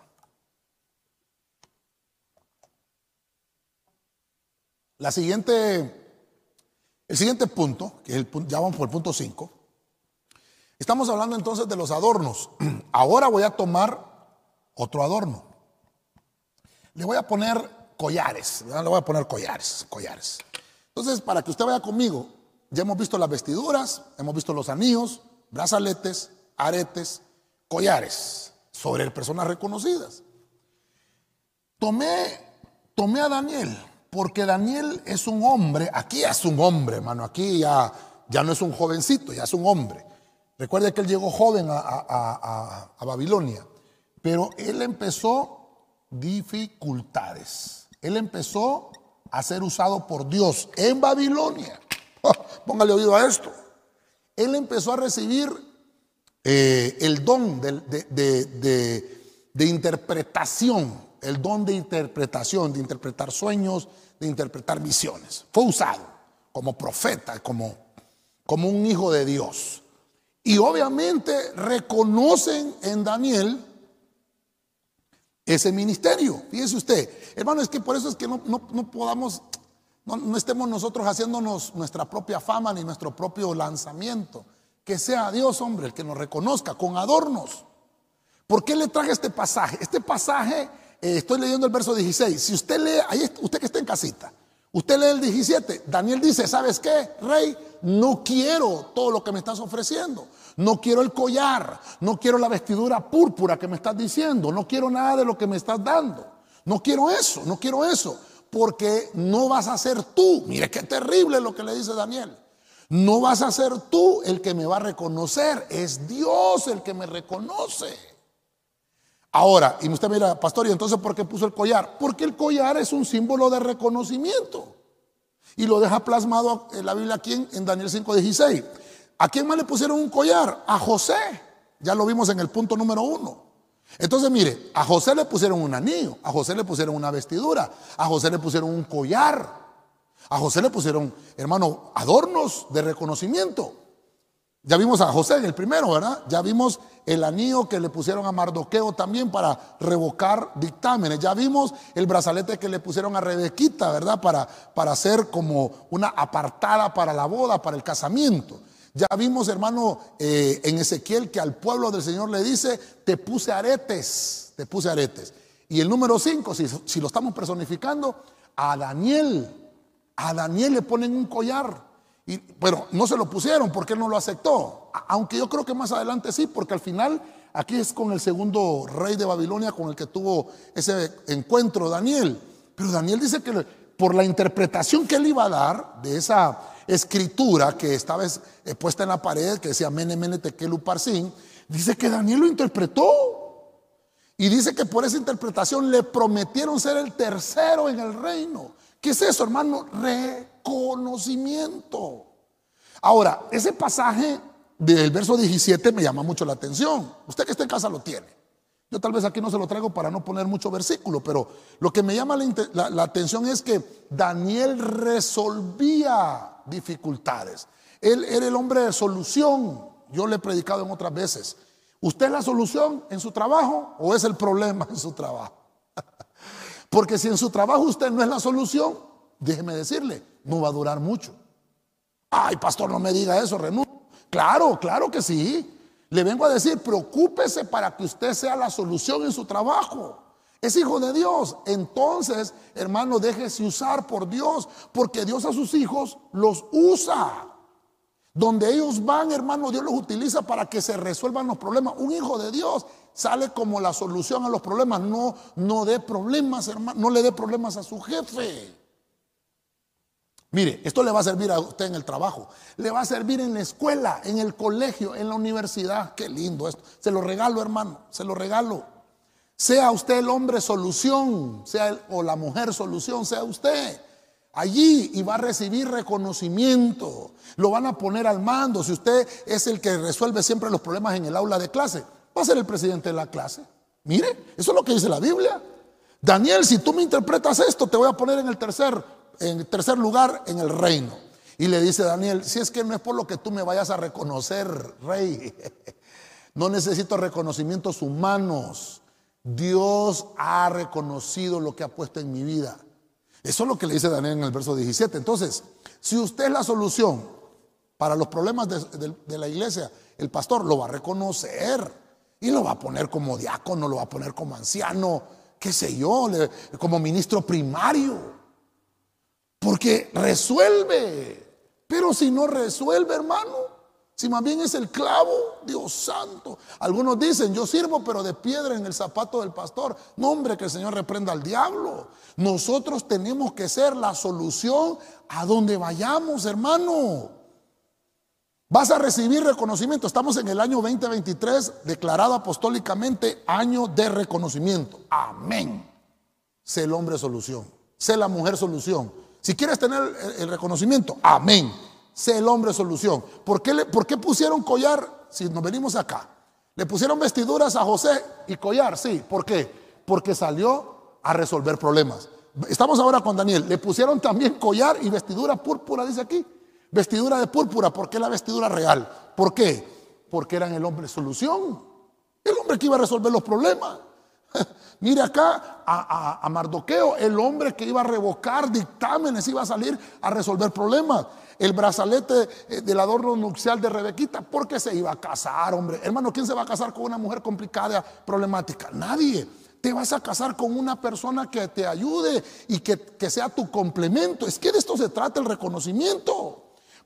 La siguiente, el siguiente punto, que es el, ya vamos por el punto 5, estamos hablando entonces de los adornos. Ahora voy a tomar otro adorno. Le voy a poner collares, le voy a poner collares, collares. Entonces, para que usted vaya conmigo, ya hemos visto las vestiduras, hemos visto los anillos, brazaletes, aretes, collares sobre personas reconocidas. Tomé, tomé a Daniel, porque Daniel es un hombre, aquí es un hombre, hermano, aquí ya, ya no es un jovencito, ya es un hombre. Recuerde que él llegó joven a, a Babilonia, pero él empezó dificultades. Él empezó a ser usado por Dios en Babilonia. Póngale oído a esto. Él empezó a recibir eh, el don de, interpretación, el don de interpretación, de interpretar sueños, de interpretar visiones. Fue usado como profeta, como, como un hijo de Dios. Y obviamente reconocen en Daniel ese ministerio. Fíjese usted, hermano, es que por eso es que no, podamos, no, estemos nosotros haciéndonos nuestra propia fama ni nuestro propio lanzamiento. Que sea Dios, hombre, el que nos reconozca con adornos. ¿Por qué le traje este pasaje? Este pasaje, eh, estoy leyendo el verso 16. Si usted lee, ahí, usted que está en casita, usted lee el 17. Daniel dice, ¿sabes qué, rey? No quiero todo lo que me estás ofreciendo. No quiero el collar. No quiero la vestidura púrpura que me estás diciendo. No quiero nada de lo que me estás dando. No quiero eso, no quiero eso. Porque no vas a ser tú. Mire qué terrible lo que le dice Daniel. No vas a ser tú el que me va a reconocer, es Dios el que me reconoce. Ahora, y usted mira, pastor, ¿y entonces por qué puso el collar? Porque el collar es un símbolo de reconocimiento. Y lo deja plasmado en la Biblia aquí en, Daniel 5:16. ¿A quién más le pusieron un collar? A José. Ya lo vimos en el punto número uno. Entonces, mire, a José le pusieron un anillo, a José le pusieron una vestidura, a José le pusieron un collar. A José le pusieron, hermano, adornos de reconocimiento. Ya vimos a José en el primero, ¿verdad? Ya vimos el anillo que le pusieron a Mardoqueo también para revocar dictámenes. Ya vimos el brazalete que le pusieron a Rebequita, ¿verdad? Para, para hacer como una apartada para la boda, para el casamiento. Ya vimos, hermano, eh, en Ezequiel que al pueblo del Señor le dice, te puse aretes, te puse aretes. Y el número 5, si, si lo estamos personificando, a Daniel a Daniel le ponen un collar. Y, pero no se lo pusieron porque él no lo aceptó. Aunque yo creo que más adelante sí, porque al final aquí es con el segundo rey de Babilonia con el que tuvo ese encuentro Daniel. Pero Daniel dice que por la interpretación que él iba a dar de esa escritura que estaba eh, puesta en la pared, que decía Mene Mene Parsin, dice que Daniel lo interpretó. Y dice que por esa interpretación le prometieron ser el tercero en el reino. ¿Qué es eso, hermano? Reconocimiento. Ahora, ese pasaje del verso 17 me llama mucho la atención. Usted que está en casa lo tiene. Yo tal vez aquí no se lo traigo para no poner mucho versículo, pero lo que me llama la, atención es que Daniel resolvía dificultades. Él era el hombre de solución. Yo le he predicado en otras veces. ¿Usted es la solución en su trabajo o es el problema en su trabajo? Porque si en su trabajo usted no es la solución, déjeme decirle, no va a durar mucho. Ay, pastor, no me diga eso, renuncio. Claro, claro que sí. Le vengo a decir, preocúpese para que usted sea la solución en su trabajo. Es hijo de Dios. Entonces, hermano, déjese usar por Dios, porque Dios a sus hijos los usa. Donde ellos van, hermano, Dios los utiliza para que se resuelvan los problemas. Un hijo de Dios sale como la solución a los problemas. No, no dé problemas, hermano, no le dé problemas a su jefe. Mire, esto le va a servir a usted en el trabajo, le va a servir en la escuela, en el colegio, en la universidad. Qué lindo esto. Se lo regalo, hermano, se lo regalo. Sea usted el hombre solución, sea o la mujer solución, sea usted allí y va a recibir reconocimiento. Lo van a poner al mando. Si usted es el que resuelve siempre los problemas en el aula de clase, va a ser el presidente de la clase. Mire, eso es lo que dice la Biblia. Daniel, si tú me interpretas esto, te voy a poner en el tercer, en tercer lugar en el reino. Y le dice Daniel, si es que no es por lo que tú me vayas a reconocer, rey. No necesito reconocimientos humanos. Dios ha reconocido lo que ha puesto en mi vida. Eso es lo que le dice Daniel en el verso 17. Entonces, si usted es la solución para los problemas de, la iglesia, el pastor lo va a reconocer y lo va a poner como diácono, lo va a poner como anciano, qué sé yo, como ministro primario. Porque resuelve. Pero si no resuelve, hermano, si más bien es el clavo, Dios santo. Algunos dicen, yo sirvo pero de piedra en el zapato del pastor. No, hombre, que el Señor reprenda al diablo. Nosotros tenemos que ser la solución a donde vayamos, hermano. Vas a recibir reconocimiento. Estamos en el año 2023, declarado apostólicamente año de reconocimiento. Amén. Sé el hombre solución. Sé la mujer solución. Si quieres tener el reconocimiento, amén sé el hombre solución. ¿Por qué, le, ¿Por qué pusieron collar si nos venimos acá? Le pusieron vestiduras a José y collar, sí. ¿Por qué? Porque salió a resolver problemas. Estamos ahora con Daniel. Le pusieron también collar y vestidura púrpura, dice aquí. Vestidura de púrpura, ¿por qué la vestidura real? ¿Por qué? Porque eran el hombre solución. El hombre que iba a resolver los problemas. Mire acá a, Mardoqueo, el hombre que iba a revocar dictámenes, iba a salir a resolver problemas el brazalete eh, del adorno nupcial de Rebequita porque se iba a casar, hombre. Hermano, ¿quién se va a casar con una mujer complicada, problemática? Nadie. Te vas a casar con una persona que te ayude y que sea tu complemento. Es que de esto se trata el reconocimiento.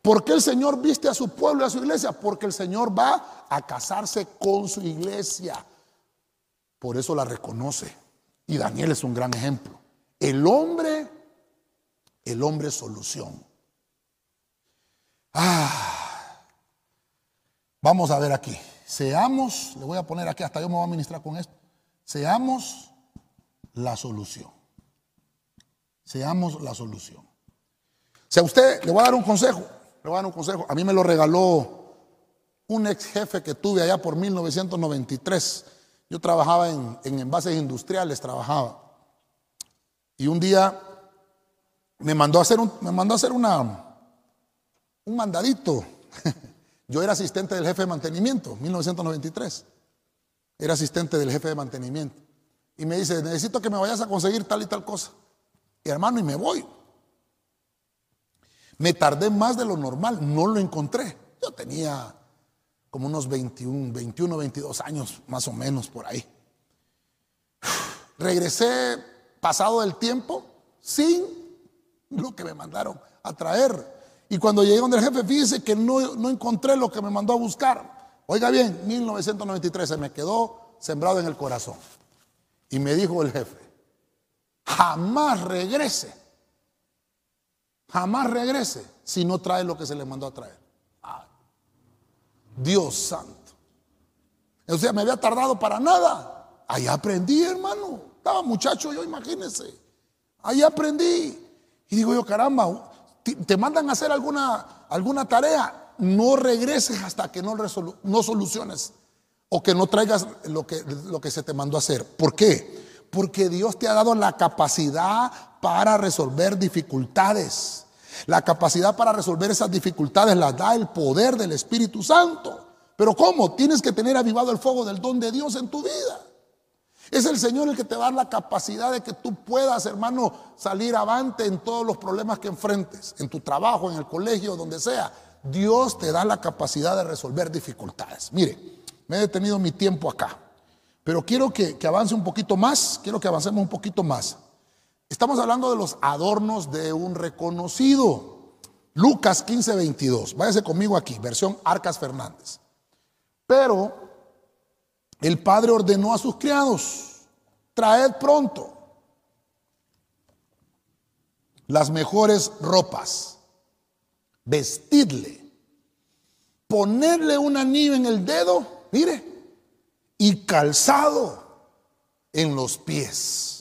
¿Por qué el Señor viste a su pueblo y a su iglesia? Porque el Señor va a casarse con su iglesia. Por eso la reconoce. Y Daniel es un gran ejemplo. El hombre, el hombre solución. Ah, vamos a ver aquí. Seamos, le voy a poner aquí, hasta yo me voy a ministrar con esto. Seamos la solución. Seamos la solución. Si a usted le voy a dar un consejo, a consejo. A mí me lo regaló un ex jefe que tuve allá por 1993. Yo trabajaba en, en envases industriales, trabajaba. Y un día me mandó a hacer, un, me mandó a hacer una, un mandadito. Yo era asistente del jefe de mantenimiento, 1993. Era asistente del jefe de mantenimiento. Y me dice, necesito que me vayas a conseguir tal y tal cosa. Y hermano, y me voy. Me tardé más de lo normal, no lo encontré. Yo tenía como unos 21, 21, 22 años más o menos por ahí. Regresé pasado el tiempo sin lo que me mandaron a traer. Y cuando llegué donde el jefe, fíjese que no, no encontré lo que me mandó a buscar. Oiga bien, 1993 se me quedó sembrado en el corazón. Y me dijo el jefe, jamás regrese, jamás regrese si no trae lo que se le mandó a traer. Dios santo. O sea, me había tardado para nada. Ahí aprendí, hermano. Estaba muchacho yo, imagínense. Ahí aprendí. Y digo yo, caramba, te mandan a hacer alguna, alguna tarea, no regreses hasta que no, no soluciones o que no traigas lo que, lo que se te mandó a hacer. ¿Por qué? Porque Dios te ha dado la capacidad para resolver dificultades. La capacidad para resolver esas dificultades la da el poder del Espíritu Santo. Pero ¿cómo? Tienes que tener avivado el fuego del don de Dios en tu vida. Es el Señor el que te va a dar la capacidad de que tú puedas, hermano, salir avante en todos los problemas que enfrentes, en tu trabajo, en el colegio, donde sea. Dios te da la capacidad de resolver dificultades. Mire, me he detenido mi tiempo acá, pero quiero que, avance un poquito más, quiero que avancemos un poquito más. Estamos hablando de los adornos de un reconocido. Lucas 15, 22. Váyase conmigo aquí, versión Arcas Fernández. Pero el padre ordenó a sus criados, traed pronto las mejores ropas, vestidle, ponerle un anillo en el dedo, mire, y calzado en los pies.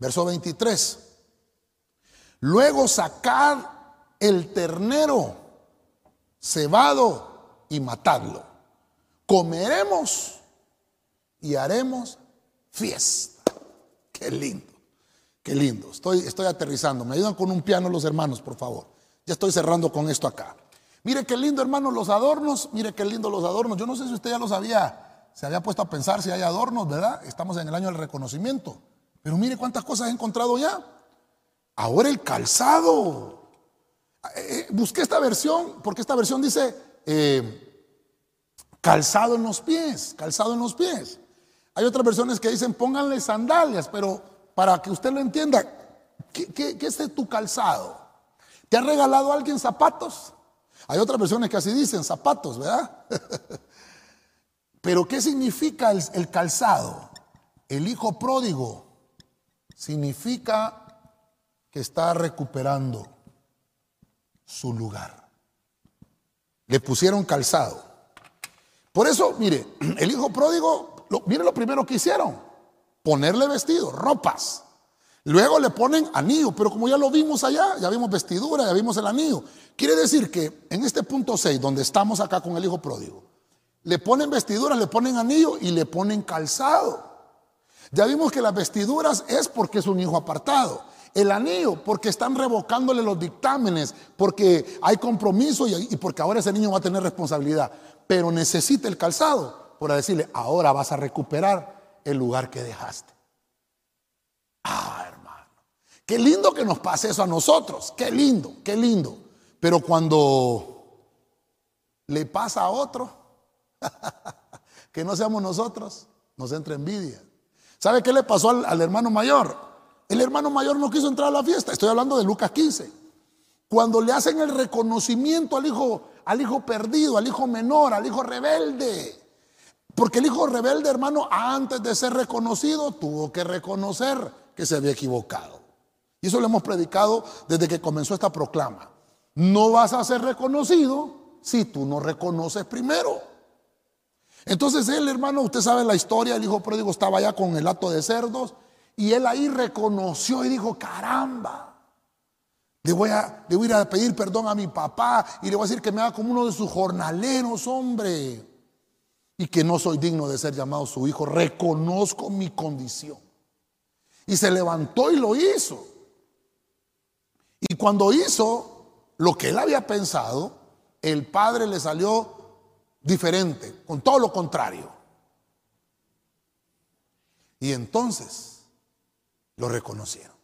Verso 23. Luego sacar el ternero cebado y matadlo. Comeremos y haremos fiesta. Qué lindo, qué lindo. Estoy, estoy aterrizando. Me ayudan con un piano los hermanos, por favor. Ya estoy cerrando con esto acá. Mire qué lindo, hermano, los adornos. Mire qué lindo los adornos. Yo no sé si usted ya lo sabía, se había puesto a pensar si hay adornos, ¿verdad? Estamos en el año del reconocimiento. Pero mire cuántas cosas he encontrado ya. Ahora el calzado. Eh, eh, busqué esta versión porque esta versión dice eh, calzado en los pies, calzado en los pies. Hay otras versiones que dicen pónganle sandalias, pero para que usted lo entienda, ¿qué, qué, qué es tu calzado? ¿Te ha regalado alguien zapatos? Hay otras versiones que así dicen, zapatos, ¿verdad? Pero ¿qué significa el, calzado? El hijo pródigo significa que está recuperando su lugar. Le pusieron calzado. Por eso, mire, el hijo pródigo, mire lo primero que hicieron, ponerle vestido, ropas. Luego le ponen anillo, pero como ya lo vimos allá, ya vimos vestidura, ya vimos el anillo. Quiere decir que en este punto 6, donde estamos acá con el hijo pródigo, le ponen vestiduras, le ponen anillo y le ponen calzado. Ya vimos que las vestiduras es porque es un hijo apartado. El anillo porque están revocándole los dictámenes, porque hay compromiso y, porque ahora ese niño va a tener responsabilidad. Pero necesita el calzado para decirle, ahora vas a recuperar el lugar que dejaste. Ah, hermano. Qué lindo que nos pase eso a nosotros. Qué lindo, qué lindo. Pero cuando le pasa a otro, que no seamos nosotros, nos entra envidia. ¿Sabe qué le pasó al, hermano mayor? El hermano mayor no quiso entrar a la fiesta. Estoy hablando de Lucas 15. Cuando le hacen el reconocimiento al hijo, al hijo perdido, al hijo menor, al hijo rebelde. Porque el hijo rebelde, hermano, antes de ser reconocido, tuvo que reconocer que se había equivocado. Y eso lo hemos predicado desde que comenzó esta proclama. No vas a ser reconocido si tú no reconoces primero. Entonces él, hermano, usted sabe la historia, el hijo pródigo estaba allá con el hato de cerdos y él ahí reconoció y dijo, caramba, le voy, a, le voy ir a pedir perdón a mi papá y le voy a decir que me haga como uno de sus jornaleros, hombre, y que no soy digno de ser llamado su hijo, reconozco mi condición. Y se levantó y lo hizo. Y cuando hizo lo que él había pensado, el padre le salió diferente, con todo lo contrario. Y entonces lo reconocieron.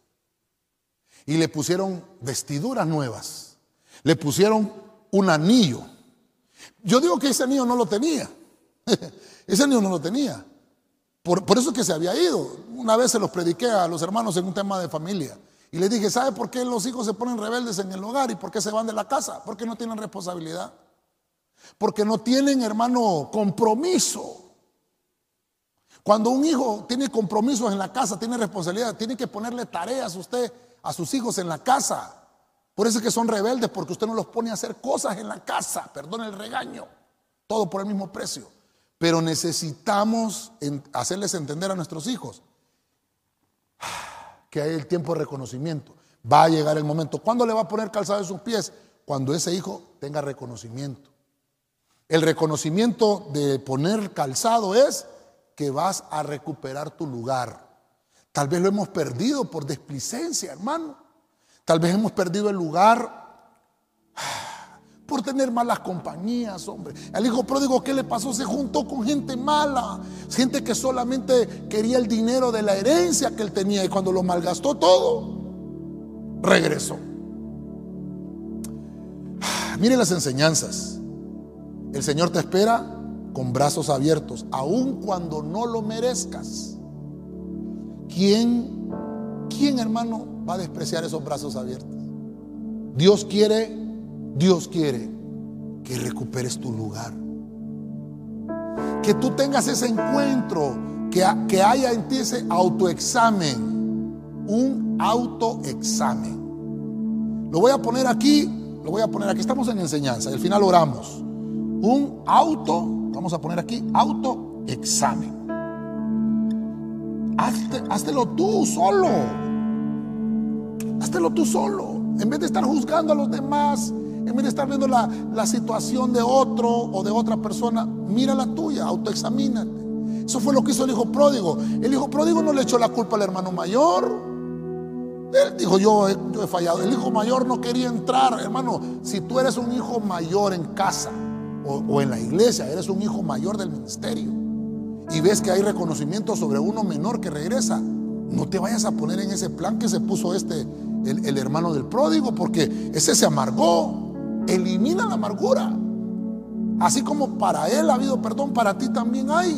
Y le pusieron vestiduras nuevas. Le pusieron un anillo. Yo digo que ese anillo no lo tenía. ese anillo no lo tenía. Por, eso es que se había ido. Una vez se los prediqué a los hermanos en un tema de familia. Y les dije, ¿sabe por qué los hijos se ponen rebeldes en el hogar y por qué se van de la casa? Porque no tienen responsabilidad. Porque no tienen, hermano, compromiso. Cuando un hijo tiene compromisos en la casa, tiene responsabilidad, tiene que ponerle tareas a usted, a sus hijos en la casa. Por eso es que son rebeldes, porque usted no los pone a hacer cosas en la casa, perdón el regaño, todo por el mismo precio. Pero necesitamos hacerles entender a nuestros hijos que hay el tiempo de reconocimiento. Va a llegar el momento. ¿Cuándo le va a poner calzado en sus pies? Cuando ese hijo tenga reconocimiento. El reconocimiento de poner calzado es que vas a recuperar tu lugar. Tal vez lo hemos perdido por desplicencia, hermano. Tal vez hemos perdido el lugar por tener malas compañías, hombre. El hijo pródigo, ¿qué le pasó? Se juntó con gente mala, gente que solamente quería el dinero de la herencia que él tenía y cuando lo malgastó todo, regresó. Mire las enseñanzas. El Señor te espera con brazos abiertos, aun cuando no lo merezcas. ¿Quién, quién hermano va a despreciar esos brazos abiertos? Dios quiere Dios quiere que recuperes tu lugar. Que tú tengas ese encuentro, que, que haya en ti ese autoexamen, un autoexamen. Lo voy a poner aquí, lo voy a poner aquí, estamos en enseñanza, al final oramos. Un auto, vamos a poner aquí, autoexamen. Hazte, tú solo. Haztelo tú solo. En vez de estar juzgando a los demás, en vez de estar viendo la, situación de otro o de otra persona, mira la tuya, autoexamínate. Eso fue lo que hizo el hijo pródigo. El hijo pródigo no le echó la culpa al hermano mayor. Él dijo, yo he fallado. El hijo mayor no quería entrar. Hermano, si tú eres un hijo mayor en casa o, en la iglesia, eres un hijo mayor del ministerio y ves que hay reconocimiento sobre uno menor que regresa, no te vayas a poner en ese plan que se puso este, el, el hermano del pródigo, porque ese se amargó. Elimina la amargura. Así como para él ha habido perdón, para ti también hay.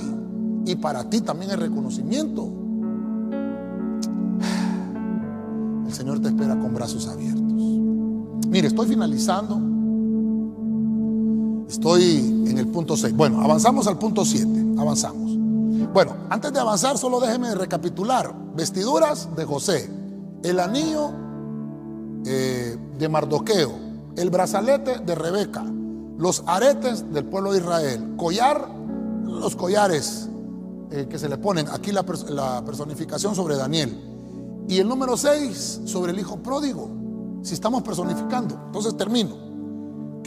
Y para ti también hay reconocimiento. El Señor te espera con brazos abiertos. Mire, estoy finalizando. Estoy en el punto 6. Bueno, avanzamos al punto 7. Avanzamos. Bueno, antes de avanzar, solo déjeme recapitular. Vestiduras de José, el anillo eh, de Mardoqueo, el brazalete de Rebeca, los aretes del pueblo de Israel, collar, los collares eh, que se le ponen, aquí la, la personificación sobre Daniel, y el número 6 sobre el hijo pródigo, si estamos personificando. Entonces termino.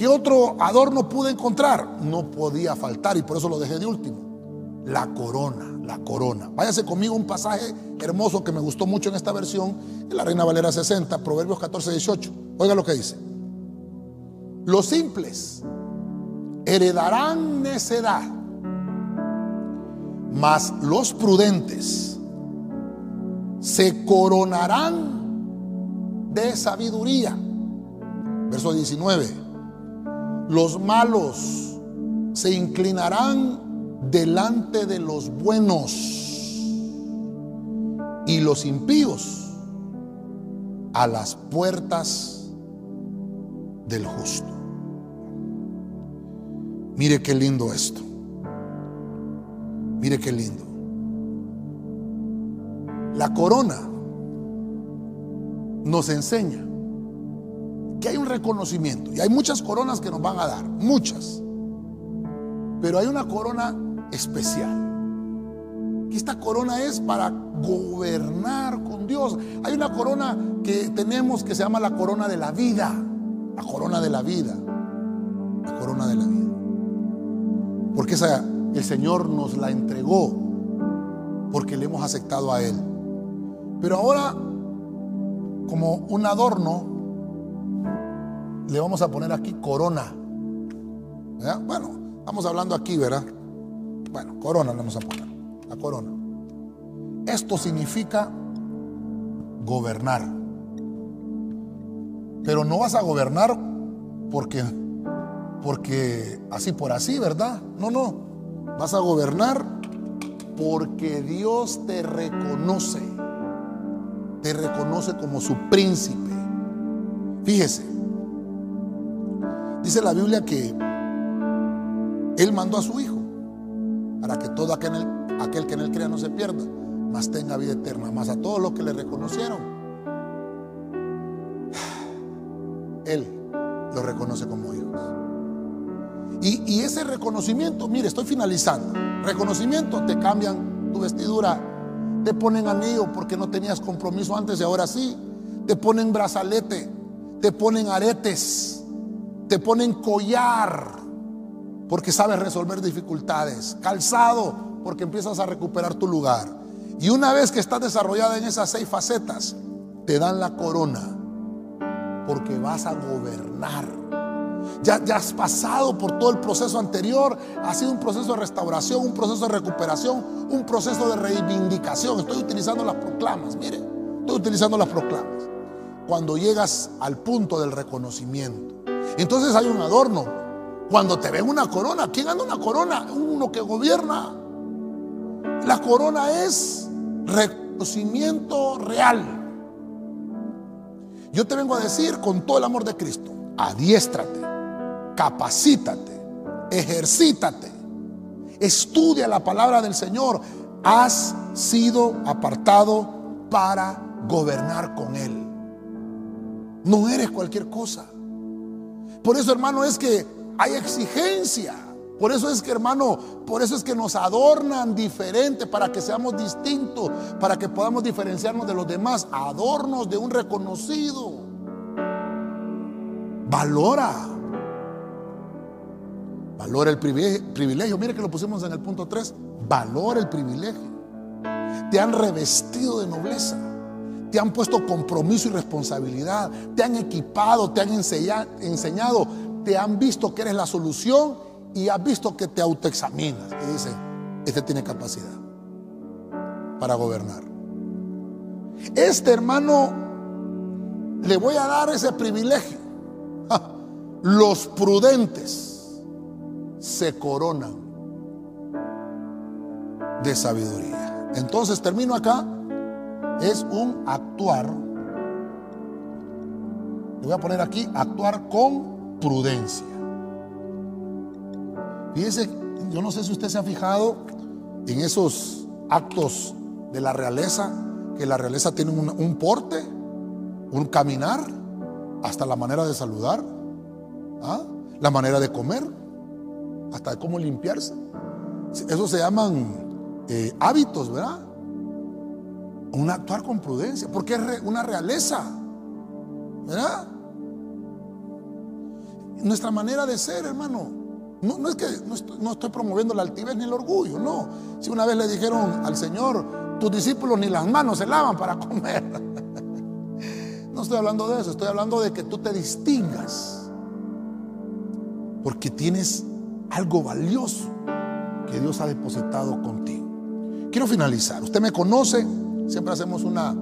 ¿Qué otro adorno pude encontrar? No podía faltar y por eso lo dejé de último la corona, la corona. Váyase conmigo un pasaje hermoso que me gustó mucho en esta versión, en la Reina Valera 60, Proverbios 14, 18. Oiga lo que dice. Los simples heredarán necedad, mas los prudentes se coronarán de sabiduría. Verso 19. Los malos se inclinarán delante de los buenos y los impíos a las puertas del justo. Mire qué lindo esto. Mire qué lindo. La corona nos enseña que hay un reconocimiento y hay muchas coronas que nos van a dar, muchas. Pero hay una corona especial. Que esta corona es para gobernar con Dios. Hay una corona que tenemos que se llama la corona de la vida. La corona de la vida. La corona de la vida. Porque esa, el Señor nos la entregó porque le hemos aceptado a Él. Pero ahora, como un adorno, le vamos a poner aquí corona. Bueno, estamos hablando aquí, ¿verdad? Bueno, corona le vamos a poner. La corona. Esto significa gobernar. Pero no vas a gobernar porque, porque así por así, ¿verdad? No, no. Vas a gobernar porque Dios te reconoce. Te reconoce como su príncipe. Fíjese. Dice la Biblia que Él mandó a su Hijo para que todo aquel, que en él crea no se pierda, mas tenga vida eterna, más a todos los que le reconocieron, él lo reconoce como hijos. Y, y ese reconocimiento, mire, estoy finalizando. Reconocimiento, te cambian tu vestidura, te ponen anillo porque no tenías compromiso antes y ahora sí, te ponen brazalete, te ponen aretes, te ponen collar porque sabes resolver dificultades. Calzado, porque empiezas a recuperar tu lugar. Y una vez que estás desarrollada en esas seis facetas, te dan la corona, porque vas a gobernar. Ya, ya, has pasado por todo el proceso anterior, ha sido un proceso de restauración, un proceso de recuperación, un proceso de reivindicación. Estoy utilizando las proclamas, mire, estoy utilizando las proclamas. Cuando llegas al punto del reconocimiento, entonces hay un adorno, cuando te ven una corona, ¿quién anda una corona? Uno que gobierna. La corona es reconocimiento real. Yo te vengo a decir con todo el amor de Cristo, adiéstrate, capacítate, ejercítate, estudia la palabra del Señor. Has sido apartado para gobernar con Él. No eres cualquier cosa. Por eso, hermano, es que hay exigencia. Por eso es que, hermano, por eso es que nos adornan diferente para que seamos distintos, para que podamos diferenciarnos de los demás. Adornos de un reconocido. Valora. Valora el privilegio. Mire que lo pusimos en el punto 3. Valora el privilegio. Te han revestido de nobleza. Te han puesto compromiso y responsabilidad, te han equipado, te han enseñado, te han visto que eres la solución y has visto que te autoexaminas y dicen, este tiene capacidad para gobernar. Este hermano le voy a dar ese privilegio. Los prudentes se coronan de sabiduría. Entonces termino acá. Es un actuar. Le voy a poner aquí actuar con prudencia. Fíjese, yo no sé si usted se ha fijado en esos actos de la realeza, que la realeza tiene un, porte, un caminar, hasta la manera de saludar, ¿ah? la manera de comer, hasta de cómo limpiarse. Eso se llaman eh, hábitos, ¿verdad? Un actuar con prudencia, porque es una realeza, ¿verdad? Nuestra manera de ser, hermano, no, es que no estoy, promoviendo la altivez ni el orgullo, no. Si una vez le dijeron al Señor, tus discípulos ni las manos se lavan para comer. No estoy hablando de eso, estoy hablando de que tú te distingas. Porque tienes algo valioso que Dios ha depositado contigo. Quiero finalizar. Usted me conoce, siempre hacemos una,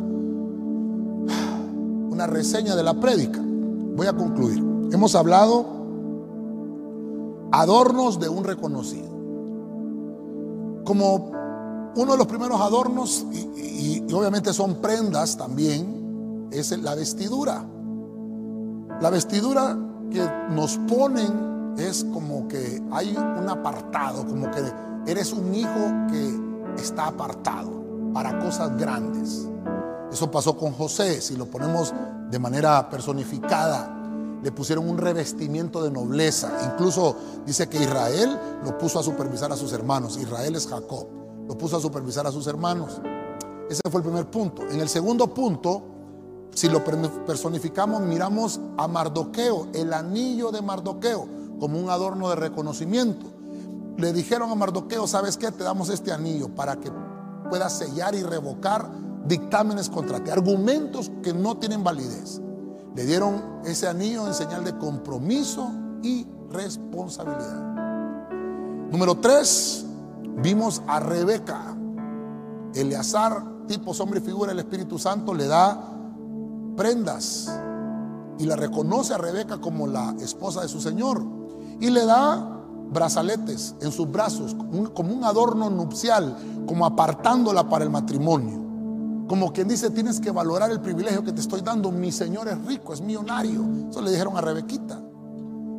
una reseña de la prédica. Voy a concluir. Hemos hablado adornos de un reconocido. Como uno de los primeros adornos, y, obviamente son prendas también, es la vestidura. La vestidura que nos ponen es como que hay un apartado, como que eres un hijo que está apartado para cosas grandes. Eso pasó con José, si lo ponemos de manera personificada le pusieron un revestimiento de nobleza. Incluso dice que Israel lo puso a supervisar a sus hermanos. Israel es Jacob. Lo puso a supervisar a sus hermanos. Ese fue el primer punto. En el segundo punto, si lo personificamos, miramos a Mardoqueo, el anillo de Mardoqueo, como un adorno de reconocimiento. Le dijeron a Mardoqueo, ¿sabes qué? Te damos este anillo para que puedas sellar y revocar dictámenes contra ti, argumentos que no tienen validez. Le dieron ese anillo en señal de compromiso y responsabilidad. Número tres, vimos a Rebeca. Eleazar, tipo hombre y figura del Espíritu Santo, le da prendas y la reconoce a Rebeca como la esposa de su Señor. Y le da brazaletes en sus brazos, como un adorno nupcial, como apartándola para el matrimonio. Como quien dice, tienes que valorar el privilegio que te estoy dando. Mi Señor es rico, es millonario. Eso le dijeron a Rebequita.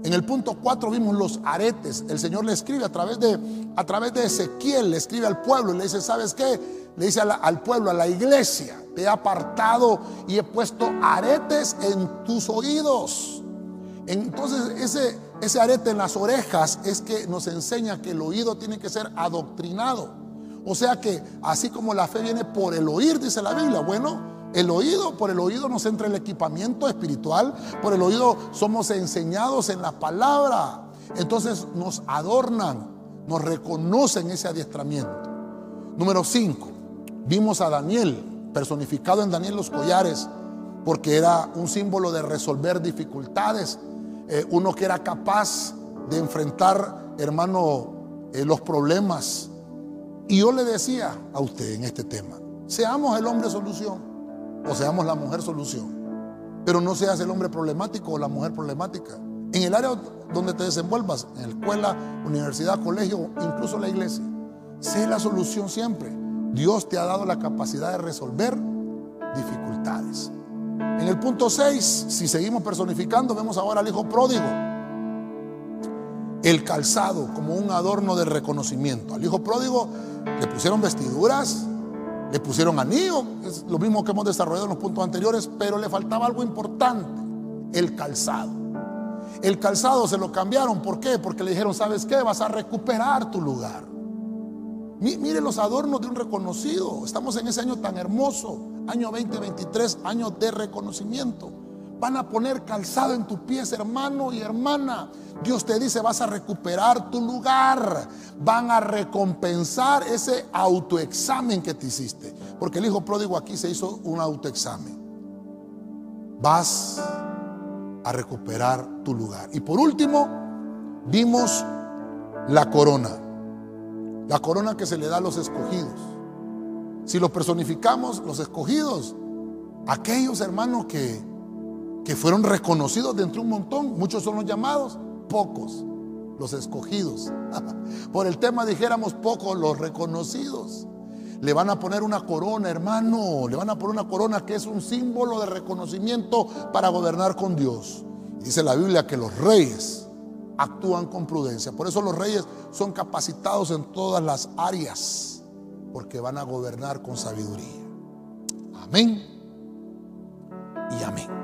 En el punto 4 vimos los aretes. El Señor le escribe a través de, a través de Ezequiel, le escribe al pueblo y le dice, ¿sabes qué? Le dice al pueblo, a la iglesia, te he apartado y he puesto aretes en tus oídos. Entonces ese, ese arete en las orejas es que nos enseña que el oído tiene que ser adoctrinado. O sea que así como la fe viene por el oír, dice la Biblia, bueno, el oído, por el oído nos entra el equipamiento espiritual, por el oído somos enseñados en la palabra. Entonces nos adornan, nos reconocen ese adiestramiento. Número 5, vimos a Daniel, personificado en Daniel los collares, porque era un símbolo de resolver dificultades, eh, uno que era capaz de enfrentar, hermano, eh, los problemas y yo le decía a usted en este tema, seamos el hombre solución o seamos la mujer solución, pero no seas el hombre problemático o la mujer problemática. En el área donde te desenvuelvas, en la escuela, universidad, colegio, incluso la iglesia, sé la solución siempre. Dios te ha dado la capacidad de resolver dificultades. En el punto 6, si seguimos personificando, vemos ahora al hijo pródigo el calzado como un adorno de reconocimiento. Al hijo pródigo le pusieron vestiduras, le pusieron anillo, es lo mismo que hemos desarrollado en los puntos anteriores, pero le faltaba algo importante, el calzado. El calzado se lo cambiaron, ¿por qué? Porque le dijeron, ¿sabes qué? Vas a recuperar tu lugar. Mire los adornos de un reconocido. Estamos en ese año tan hermoso, año 2023, año de reconocimiento. van a poner calzado en tus pies, hermano y hermana. Dios te dice, vas a recuperar tu lugar. Van a recompensar ese autoexamen que te hiciste. Porque el hijo pródigo aquí se hizo un autoexamen. Vas a recuperar tu lugar. Y por último, vimos la corona. La corona que se le da a los escogidos. Si lo personificamos, los escogidos, aquellos hermanos que, que fueron reconocidos de entre un montón, muchos son los llamados, pocos los escogidos. Por el tema dijéramos pocos los reconocidos. Le van a poner una corona, hermano. Le van a poner una corona que es un símbolo de reconocimiento para gobernar con Dios. Dice la Biblia que los reyes actúan con prudencia. Por eso los reyes son capacitados en todas las áreas, porque van a gobernar con sabiduría. Amén y amén.